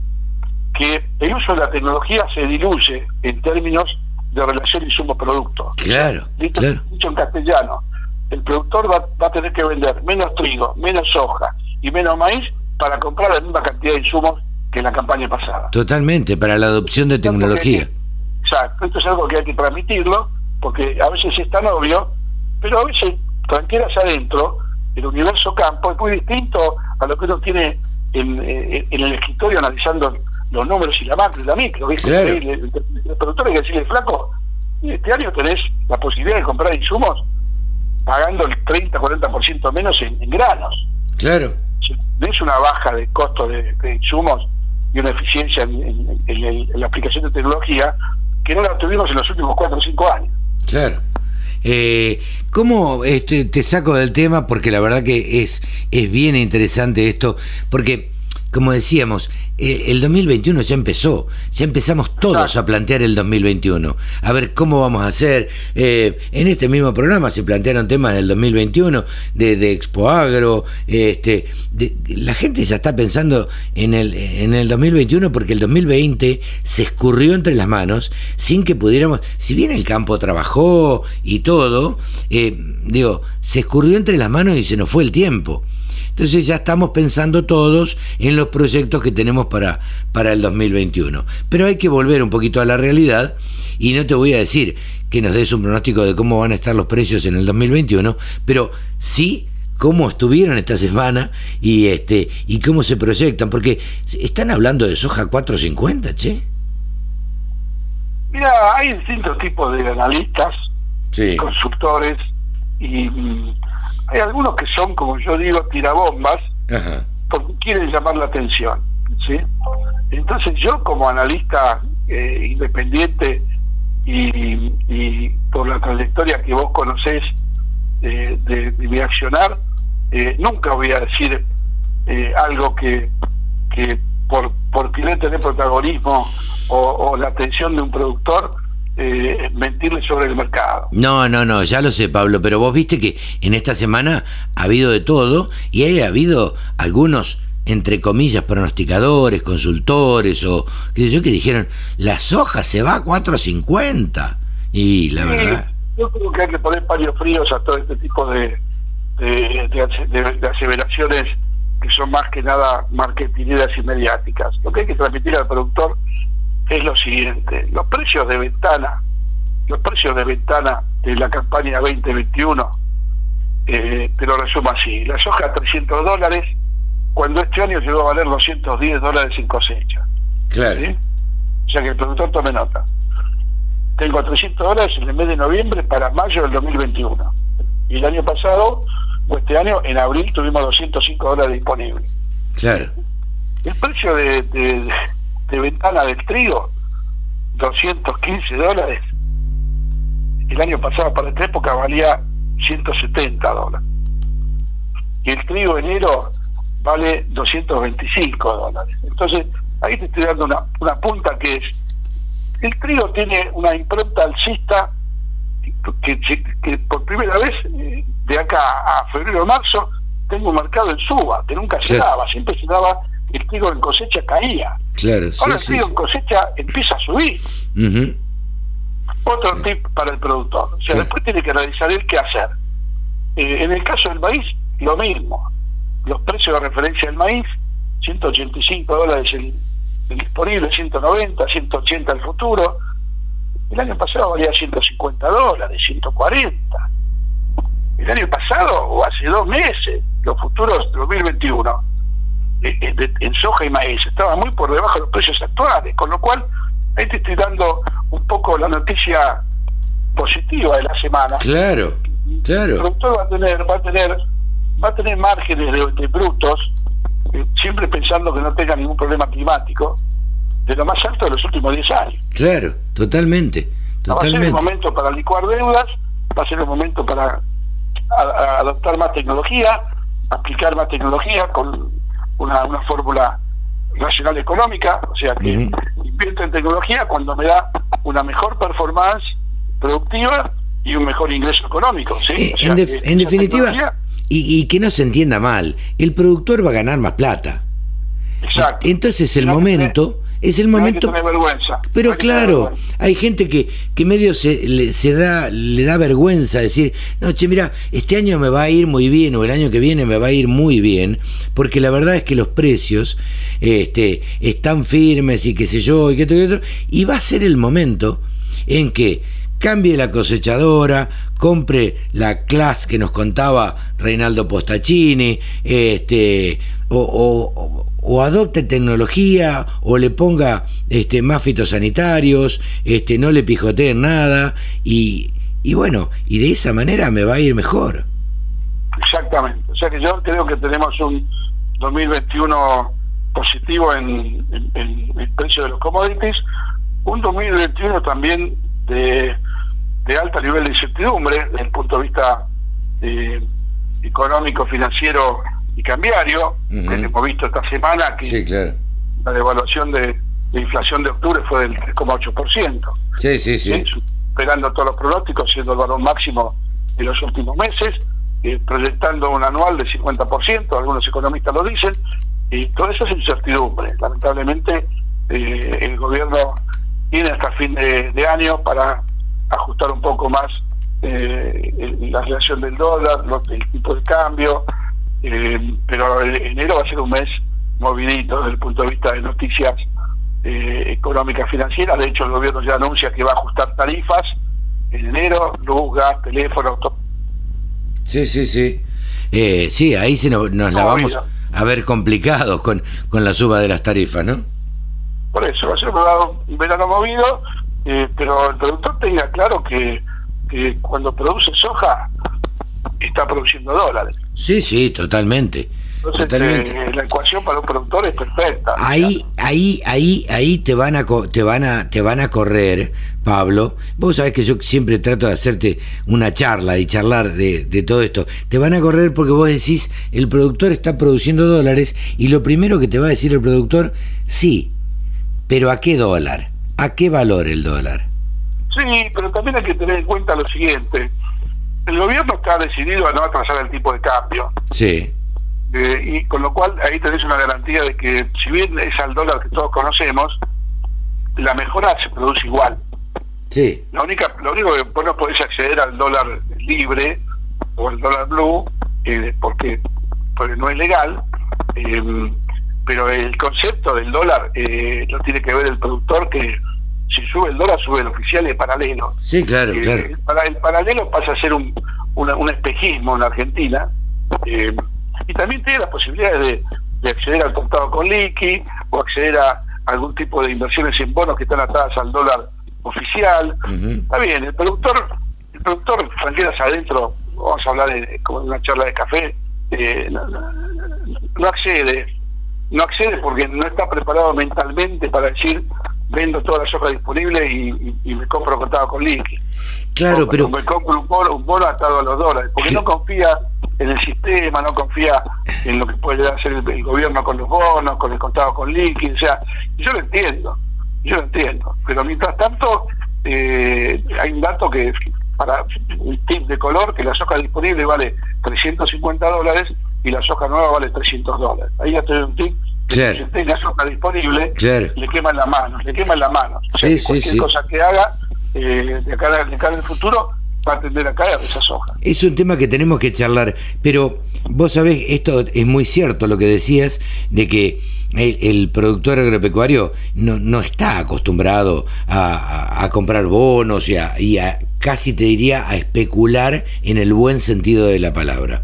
que el uso de la tecnología se diluye en términos de relación insumo-producto. Claro, dicho, claro. dicho en castellano, el productor va, va, a tener que vender menos trigo, menos soja y menos maíz para comprar la misma cantidad de insumos que en la campaña pasada. Totalmente, para la adopción de tecnología. Exacto, esto es algo que hay que transmitirlo, porque a veces es tan obvio, pero a veces tranquilas adentro el universo campo es muy distinto a lo que uno tiene en, en, el escritorio analizando los números y la macro y la micro. El, productor hay que decirle, flaco, este año tenés la posibilidad de comprar insumos pagando el 30-40% menos en, granos. Claro. Es una baja de costo de, insumos y una eficiencia en, la aplicación de tecnología que no la tuvimos en los últimos 4 o 5 años. Claro. Eh, ¿Cómo este, te saco del tema? Porque la verdad que es, es bien interesante esto, porque como decíamos, eh, el 2021 ya empezó, ya empezamos todos a plantear el 2021, a ver cómo vamos a hacer. Eh, en este mismo programa se plantearon temas del 2021, de, de Expo Agro, este, la gente ya está pensando en el, en el 2021 porque el 2020 se escurrió entre las manos sin que pudiéramos, si bien el campo trabajó y todo, eh, digo, se escurrió entre las manos y se nos fue el tiempo. Entonces ya estamos pensando todos en los proyectos que tenemos para, para el 2021. Pero hay que volver un poquito a la realidad y no te voy a decir que nos des un pronóstico de cómo van a estar los precios en el 2021, pero sí cómo estuvieron esta semana y este y cómo se proyectan, porque están hablando de soja 450, che. Mira, hay distintos tipos de analistas, consultores y mm, hay algunos que son, como yo digo, tirabombas, porque quieren llamar la atención. ¿sí? Entonces yo como analista eh, independiente y, por la trayectoria que vos conocés de, mi accionar, eh, nunca voy a decir eh, algo que, que por, por querer tener protagonismo o, o la atención de un productor eh, mentirle sobre el mercado. No, no, no, ya lo sé, Pablo, pero vos viste que en esta semana ha habido de todo y hay habido algunos entre comillas, pronosticadores, consultores o qué sé yo, que dijeron, la soja se va a 4.50. Y la verdad... Yo creo que hay que poner paños fríos a todo este tipo de, de, de, aseveraciones que son más que nada marketineras y mediáticas. Lo que hay que transmitir al productor es lo siguiente, los precios de ventana, los precios de ventana de la campaña 2021, eh, te lo resumo así, la soja a 300 dólares, cuando este año llegó a valer 210 dólares sin cosecha. Claro. O sea que el productor tome nota. Tengo 300 dólares en el mes de noviembre para mayo del 2021. Y el año pasado, o este año, en abril, tuvimos 205 dólares disponibles. Claro. El precio de de ventana del trigo, 215 dólares. El año pasado para esta época valía 170 dólares. Y el trigo enero vale 225 dólares. Entonces, ahí te estoy dando una, una punta que es, el trigo tiene una impronta alcista que, que, por primera vez, eh, de acá a febrero o marzo, tengo un mercado en suba, que nunca se daba, siempre se daba el trigo en cosecha caía. Claro, Ahora el trigo en cosecha empieza a subir. Otro tip para el productor. O sea, después tiene que analizar el qué hacer. Eh, en el caso del maíz, lo mismo. Los precios de referencia del maíz, 185 dólares el, disponible, 190, 180 el futuro. El año pasado valía 150 dólares, 140. El año pasado, o hace dos meses, los futuros 2021, en soja y maíz estaba muy por debajo de los precios actuales, con lo cual ahí te estoy dando un poco la noticia positiva de la semana. Claro, claro. El productor va a tener, va a tener, va a tener márgenes de, brutos, eh, siempre pensando que no tenga ningún problema climático, de lo más alto de los últimos 10 años. Claro, totalmente. totalmente. Va a ser el momento para licuar deudas, va a ser el momento para adoptar más tecnología, aplicar más tecnología con una, una fórmula nacional económica, o sea que invierto en tecnología cuando me da una mejor performance productiva y un mejor ingreso económico. ¿sí? Eh, en, definitiva, y, y, que no se entienda mal, el productor va a ganar más plata. Exacto. Entonces el momento es el momento. Pero claro, hay gente que, que medio se, le, se da, le da vergüenza decir, no, che, mira, este año me va a ir muy bien o el año que viene me va a ir muy bien, porque la verdad es que los precios este, están firmes y qué sé yo, y qué otro, y, otro, y va a ser el momento en que cambie la cosechadora, compre la clase que nos contaba Reinaldo Postacini, este, o, o, adopte tecnología, o le ponga este, más fitosanitarios, este, no le pijoteen nada, y, y bueno, y de esa manera me va a ir mejor. Exactamente, o sea que yo creo que tenemos un 2021 positivo en, el precio de los commodities, un 2021 también de, de alto nivel de incertidumbre desde el punto de vista eh, económico, financiero y cambiario, que hemos visto esta semana que la devaluación de, inflación de octubre fue del 3,8%. Sí, sí, sí. Superando todos los pronósticos, siendo el valor máximo en los últimos meses, eh, proyectando un anual de 50%, algunos economistas lo dicen, y todo eso es incertidumbre. Lamentablemente, eh, el gobierno tiene hasta fin de, año para ajustar un poco más eh, la relación del dólar, el tipo de cambio, eh, pero enero va a ser un mes movidito desde el punto de vista de noticias eh, económicas financieras. De hecho, el gobierno ya anuncia que va a ajustar tarifas en enero, luz, gas, teléfono. Sí, sí, sí. Eh, sí, ahí sí nos, la vamos a ver complicados con, con la suba de las tarifas, ¿no? Por eso, va a ser un verano, movido, eh, pero el productor tenga claro que, que cuando produce soja está produciendo dólares. Sí, sí, totalmente. Entonces, totalmente. Eh, la ecuación para un productor es perfecta. Ahí, ahí, ahí, ahí te van a te van a te van a correr, Pablo. Vos sabés que yo siempre trato de hacerte una charla y charlar de, de todo esto. Te van a correr porque vos decís el productor está produciendo dólares y lo primero que te va a decir el productor, sí, pero ¿a qué dólar? ¿A qué valor el dólar? Sí, pero también hay que tener en cuenta lo siguiente. El gobierno está decidido a no atrasar el tipo de cambio. Sí. Eh, y con lo cual ahí tenés una garantía de que si bien es al dólar que todos conocemos, la mejora se produce igual. Sí. La única, lo único que vos no podés acceder al dólar libre o al dólar blue eh, porque, porque no es legal. Eh, pero el concepto del dólar eh, no tiene que ver el productor que si sube el dólar sube el oficial y paralelo. Sí, claro, eh, claro. El, paralelo pasa a ser un, un espejismo en la Argentina eh, y también tiene las posibilidades de, acceder al contado con liqui o acceder a algún tipo de inversiones en bonos que están atadas al dólar oficial. Está bien, el productor, el productor, tranquilas adentro, vamos a hablar de, como una charla de café, no accede no accede porque no está preparado mentalmente para decir vendo toda la soja disponible y, me compro contado con liqui. Claro, pero... Me compro un bono, un bono atado a los dólares, porque no confía en el sistema, no confía en lo que puede hacer el, gobierno con los bonos, con el contado con liqui, o sea, yo lo entiendo, yo lo entiendo, pero mientras tanto eh, hay un dato que para un tip de color, que la soja disponible vale 350 dólares y la soja nueva vale 300 dólares. Ahí ya te doy un tip. Claro. Si tenga soja disponible, le queman las manos, le queman las manos. O sea, cualquier cosa que haga eh, de, cara, de cara al futuro va a tender a caer esa soja. Es un tema que tenemos que charlar, pero vos sabés, esto es muy cierto lo que decías, de que el, productor agropecuario no, no está acostumbrado a, a, comprar bonos y a, y a, casi te diría, a especular en el buen sentido de la palabra.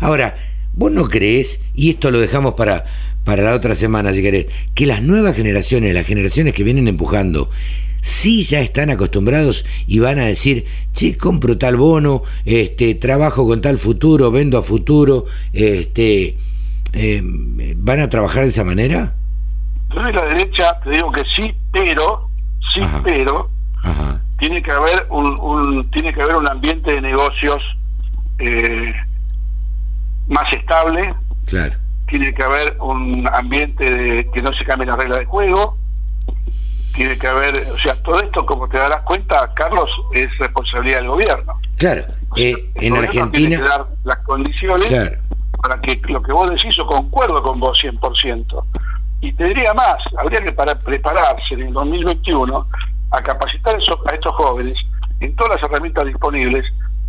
Ahora, ¿Vos no crees, y esto lo dejamos para, para la otra semana si querés, que las nuevas generaciones, las generaciones que vienen empujando, sí ya están acostumbrados y van a decir, che, compro tal bono, este, trabajo con tal futuro, vendo a futuro, este, em, ¿van a trabajar de esa manera? Yo de la derecha te digo que sí, pero, sí, pero, tiene que haber un, tiene que haber un ambiente de negocios eh, más estable. Claro. Tiene que haber un ambiente de que no se cambien las reglas de juego. Tiene que haber, o sea, todo esto, como te darás cuenta, Carlos, es responsabilidad del gobierno. Claro. Eh, en Argentina. Tiene que dar las condiciones para que lo que vos decís, yo concuerdo con vos 100%. Y te diría más, habría que para prepararse en el 2021 a capacitar a estos jóvenes en todas las herramientas disponibles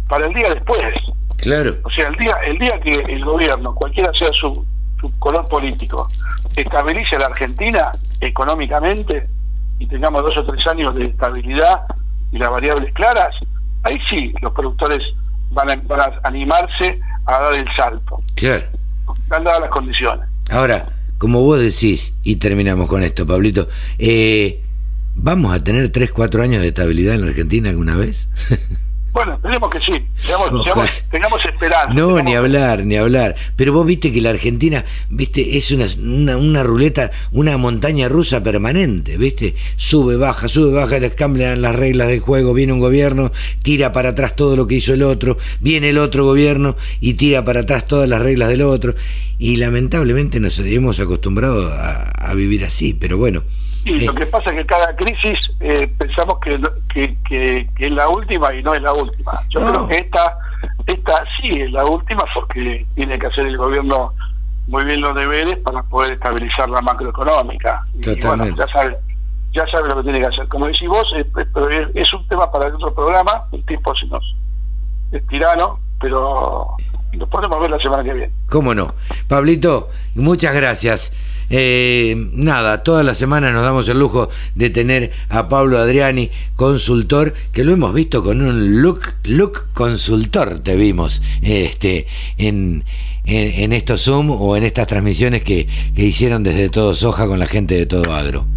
para el día después. Claro. O sea, el día, el día que el gobierno, cualquiera sea su, su color político, estabilice a la Argentina económicamente y tengamos dos o tres años de estabilidad y las variables claras, ahí sí los productores van a, van a animarse a dar el salto. Claro. Están dadas las condiciones. Ahora, como vos decís, y terminamos con esto, Pablito, eh, ¿vamos a tener tres, cuatro años de estabilidad en la Argentina alguna vez? Bueno, esperemos que sí, tengamos, esperanza. No, ni hablar, ni hablar. Pero vos viste que la Argentina, viste, es una, una, ruleta, una montaña rusa permanente, viste. Sube, baja, sube, baja, les cambian las reglas del juego, viene un gobierno, tira para atrás todo lo que hizo el otro, viene el otro gobierno y tira para atrás todas las reglas del otro. Y lamentablemente nos hemos acostumbrado a vivir así, pero bueno. Sí, lo que pasa es que cada crisis eh, pensamos que, que, es la última y no es la última. Yo creo que esta, esta sí es la última porque tiene que hacer el gobierno muy bien los deberes para poder estabilizar la macroeconómica. Y bueno, ya sabe, ya sabe lo que tiene que hacer. Como decís vos, es, un tema para el otro programa, el tiempo si nos es tirano, pero lo podemos ver la semana que viene. ¿Cómo no? Pablito, muchas gracias. Eh, nada, toda la semana nos damos el lujo de tener a Pablo Adriani, consultor, que lo hemos visto con un look, look consultor, te vimos este, en, en, estos Zoom o en estas transmisiones que, que hicieron desde Todo Soja con la gente de Todo Agro.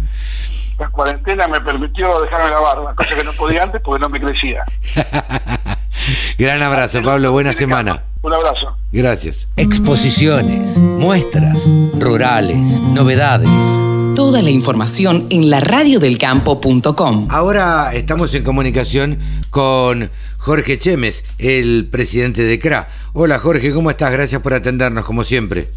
La cuarentena me permitió dejarme la barba, cosa que no podía antes porque no me crecía. Gran abrazo, Pablo. Buena semana. Un abrazo. Gracias. Exposiciones, muestras, rurales, novedades. Toda la información en la radiodelcampo.com. Ahora estamos en comunicación con Jorge Chemes, el presidente de CRA. Hola Jorge, ¿cómo estás? Gracias por atendernos, como siempre.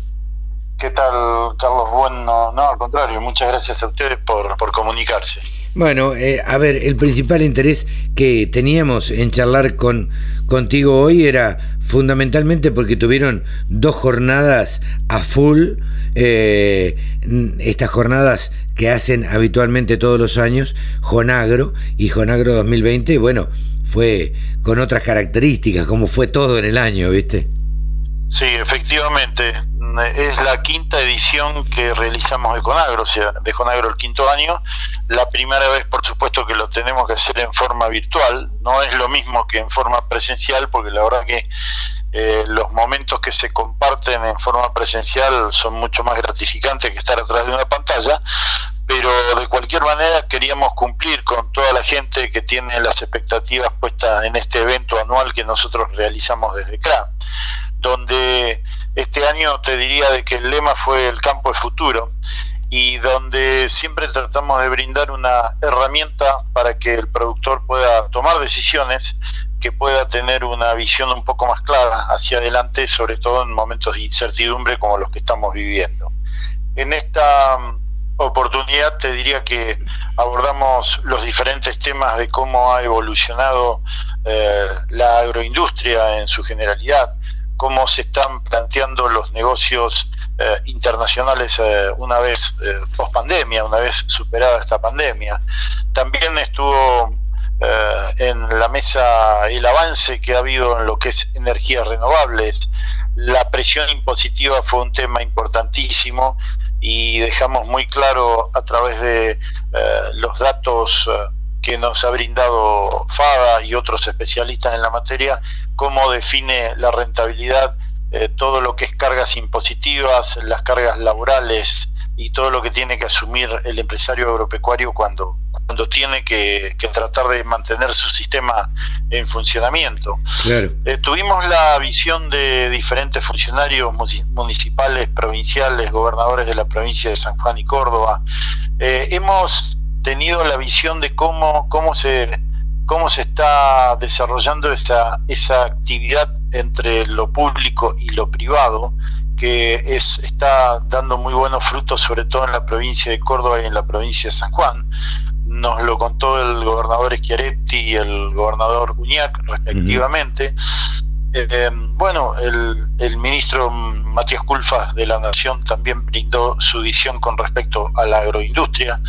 ¿Qué tal, Carlos? Bueno, no, al contrario, muchas gracias a ustedes por, por comunicarse. Bueno, eh, a ver, el principal interés que teníamos en charlar con contigo hoy era fundamentalmente porque tuvieron dos jornadas a full, eh, estas jornadas que hacen habitualmente todos los años, Jonagro y Jonagro 2020, bueno, fue con otras características, como fue todo en el año, ¿viste? Sí, efectivamente. Es la quinta edición que realizamos de Conagro, o sea, de Conagro el quinto año. La primera vez, por supuesto, que lo tenemos que hacer en forma virtual. No es lo mismo que en forma presencial, porque la verdad que eh, los momentos que se comparten en forma presencial son mucho más gratificantes que estar atrás de una pantalla. Pero de cualquier manera queríamos cumplir con toda la gente que tiene las expectativas puestas en este evento anual que nosotros realizamos desde CRA donde este año te diría de que el lema fue el campo de futuro y donde siempre tratamos de brindar una herramienta para que el productor pueda tomar decisiones, que pueda tener una visión un poco más clara hacia adelante, sobre todo en momentos de incertidumbre como los que estamos viviendo. En esta mm, oportunidad te diría que abordamos los diferentes temas de cómo ha evolucionado eh, la agroindustria en su generalidad, cómo se están planteando los negocios eh, internacionales eh, una vez eh, post pandemia, una vez superada esta pandemia. También estuvo en la mesa el avance que ha habido en lo que es energías renovables. La presión impositiva fue un tema importantísimo y dejamos muy claro a través de los datos que nos ha brindado FADA y otros especialistas en la materia, cómo define la rentabilidad eh, todo lo que es cargas impositivas, las cargas laborales y todo lo que tiene que asumir el empresario agropecuario cuando, cuando tiene que, tratar de mantener su sistema en funcionamiento. Eh, tuvimos la visión de diferentes funcionarios municipales, provinciales, gobernadores de la provincia de San Juan y Córdoba. Eh, hemos tenido la visión de cómo, cómo, se, cómo se está desarrollando esa, esa actividad entre lo público y lo privado, que es, está dando muy buenos frutos, sobre todo en la provincia de Córdoba y en la provincia de San Juan. Nos lo contó el gobernador Schiaretti y el gobernador Uñac, respectivamente. Eh, bueno, el, el, ministro Matías Culfas de la Nación también brindó su visión con respecto a la agroindustria.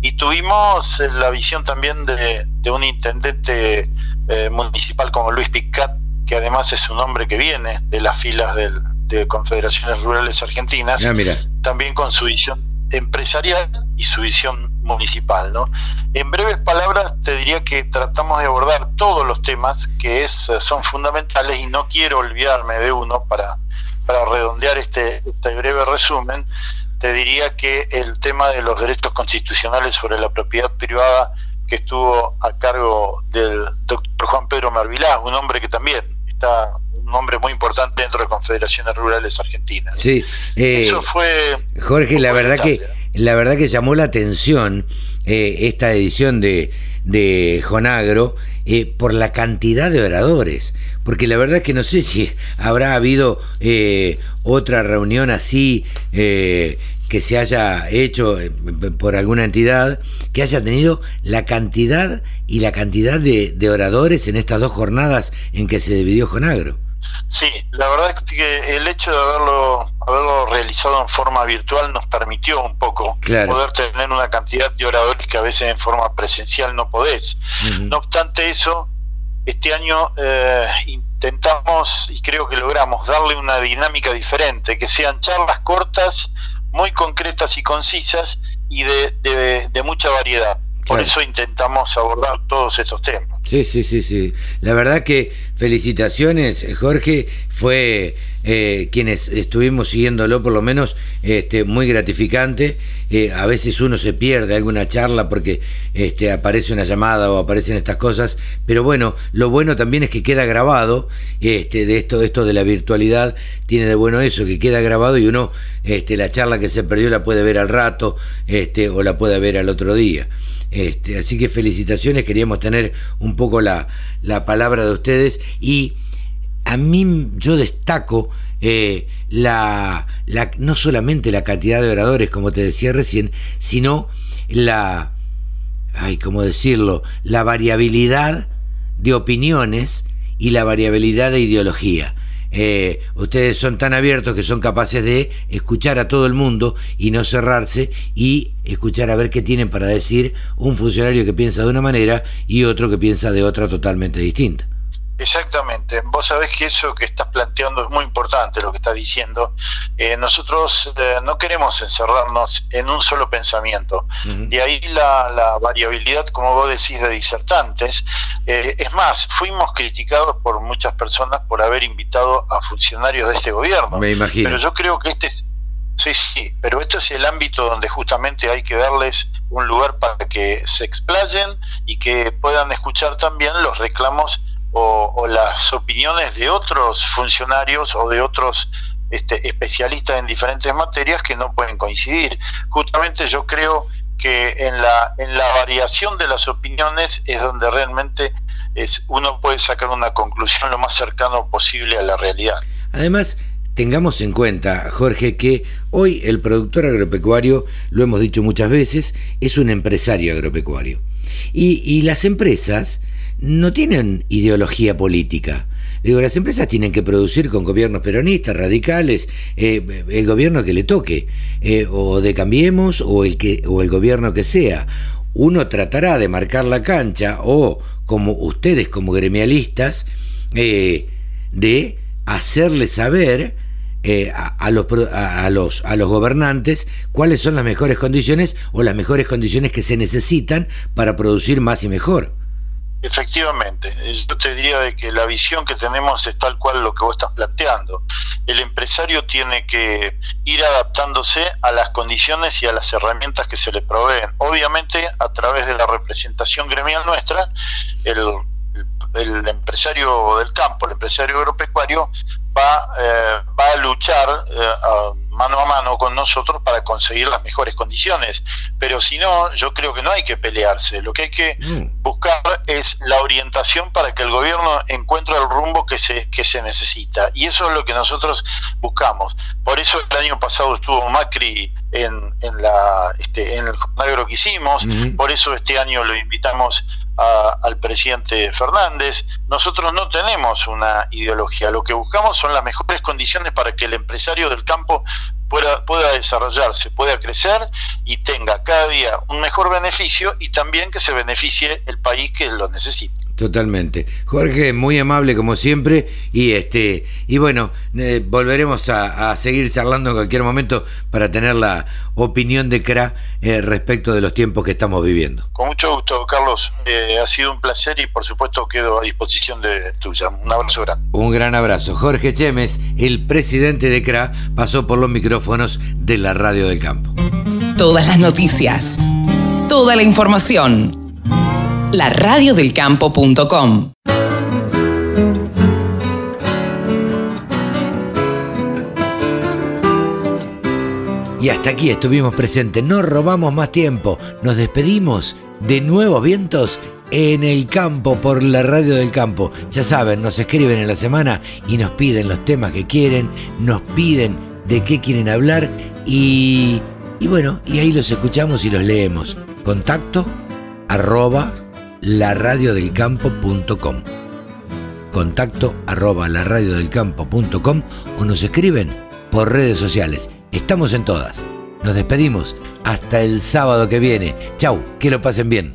Y tuvimos la visión también de, un intendente eh, municipal como Luis Picat, que además es un hombre que viene de las filas de Confederaciones Rurales Argentinas, ah, también con su visión empresarial y su visión municipal. ¿no? En breves palabras, te diría que tratamos de abordar todos los temas que es, eh, son fundamentales y no quiero olvidarme de uno para, para redondear este, este breve resumen. Te diría que el tema de los derechos constitucionales sobre la propiedad privada, que estuvo a cargo del doctor Juan Pedro Marvilá, un hombre que también está hombre muy importante dentro de Confederaciones Rurales Argentinas. Sí, eh, eso fue Jorge, la verdad que la verdad que llamó la atención eh, esta edición de, de Jonagro eh, por la cantidad de oradores, porque la verdad que no sé si habrá habido eh, otra reunión así eh, que se haya hecho por alguna entidad, que haya tenido la cantidad y la cantidad de, oradores en estas dos jornadas en que se dividió Jonagro. Sí, la verdad es que el hecho de haberlo, haberlo realizado en forma virtual nos permitió un poco poder tener una cantidad de oradores que a veces en forma presencial no podés. No obstante eso, este año eh, intentamos y creo que logramos darle una dinámica diferente, que sean charlas cortas, muy concretas y concisas y de, de, mucha variedad. Por eso intentamos abordar todos estos temas. Sí, sí, sí, sí. La verdad que felicitaciones, Jorge. Fue eh, quienes estuvimos siguiéndolo, por lo menos, este, muy gratificante. Eh, a veces uno se pierde alguna charla porque este, aparece una llamada o aparecen estas cosas, pero bueno, lo bueno también es que queda grabado, este, de esto, esto de la virtualidad tiene de bueno eso, que queda grabado y uno este, la charla que se perdió la puede ver al rato este, o la puede ver al otro día. Este, así que felicitaciones, queríamos tener un poco la, la palabra de ustedes y a mí yo destaco eh, la, la, no solamente la cantidad de oradores, como te decía recién, sino la, ay, ¿cómo decirlo? La variabilidad de opiniones y la variabilidad de ideología. Eh, ustedes son tan abiertos que son capaces de escuchar a todo el mundo y no cerrarse y escuchar a ver qué tienen para decir un funcionario que piensa de una manera y otro que piensa de otra totalmente distinta. Exactamente, vos sabés que eso que estás planteando es muy importante, lo que estás diciendo. Eh, nosotros eh, no queremos encerrarnos en un solo pensamiento. De ahí la, variabilidad, como vos decís, de disertantes. Eh, es más, fuimos criticados por muchas personas por haber invitado a funcionarios de este gobierno. Me imagino. Pero yo creo que este es, Sí, sí, pero esto es el ámbito donde justamente hay que darles un lugar para que se explayen y que puedan escuchar también los reclamos o, las opiniones de otros funcionarios o de otros este, especialistas en diferentes materias que no pueden coincidir. Justamente yo creo que en la, en la variación de las opiniones es donde realmente es, uno puede sacar una conclusión lo más cercano posible a la realidad. Además, tengamos en cuenta, Jorge, que hoy el productor agropecuario, lo hemos dicho muchas veces, es un empresario agropecuario. Y, y las empresas no tienen ideología política. Digo, las empresas tienen que producir con gobiernos peronistas, radicales, eh, el gobierno que le toque, eh, o de Cambiemos, o el, que, o el gobierno que sea. Uno tratará de marcar la cancha, o como ustedes como gremialistas, eh, de hacerle saber a, los, a, los, a los gobernantes cuáles son las mejores condiciones o las mejores condiciones que se necesitan para producir más y mejor. Efectivamente, yo te diría de que la visión que tenemos es tal cual lo que vos estás planteando. El empresario tiene que ir adaptándose a las condiciones y a las herramientas que se le proveen. Obviamente, a través de la representación gremial nuestra, el, el, empresario del campo, el empresario agropecuario, va, eh, va a luchar eh, a, mano a mano con nosotros para conseguir las mejores condiciones. Pero si no, yo creo que no hay que pelearse. Lo que hay que mm. buscar es la orientación para que el gobierno encuentre el rumbo que se, que se necesita. Y eso es lo que nosotros buscamos. Por eso el año pasado estuvo Macri en, en, la, este, en el agro que hicimos, por eso este año lo invitamos al presidente Fernández. Nosotros no tenemos una ideología, lo que buscamos son las mejores condiciones para que el empresario del campo pueda, pueda desarrollarse, pueda crecer y tenga cada día un mejor beneficio y también que se beneficie el país que lo necesita. Totalmente. Jorge, muy amable como siempre y este y bueno, eh, volveremos a, seguir charlando en cualquier momento para tener la opinión de CRA eh, respecto de los tiempos que estamos viviendo. Con mucho gusto, Carlos. Eh, ha sido un placer y por supuesto quedo a disposición de tuya. Un abrazo grande. Un gran abrazo. Jorge Chemes, el presidente de CRA, pasó por los micrófonos de la Radio del Campo. Todas las noticias, toda la información laradiodelcampo.com. Y hasta aquí estuvimos presentes, no robamos más tiempo, nos despedimos de nuevos vientos en el campo por la radio del campo. Ya saben, nos escriben en la semana y nos piden los temas que quieren, nos piden de qué quieren hablar y, y bueno, y ahí los escuchamos y los leemos. Contacto arroba laradiodelcampo.com contacto arroba laradiodelcampo.com o nos escriben por redes sociales. Estamos en todas. Nos despedimos. Hasta el sábado que viene. Chau, que lo pasen bien.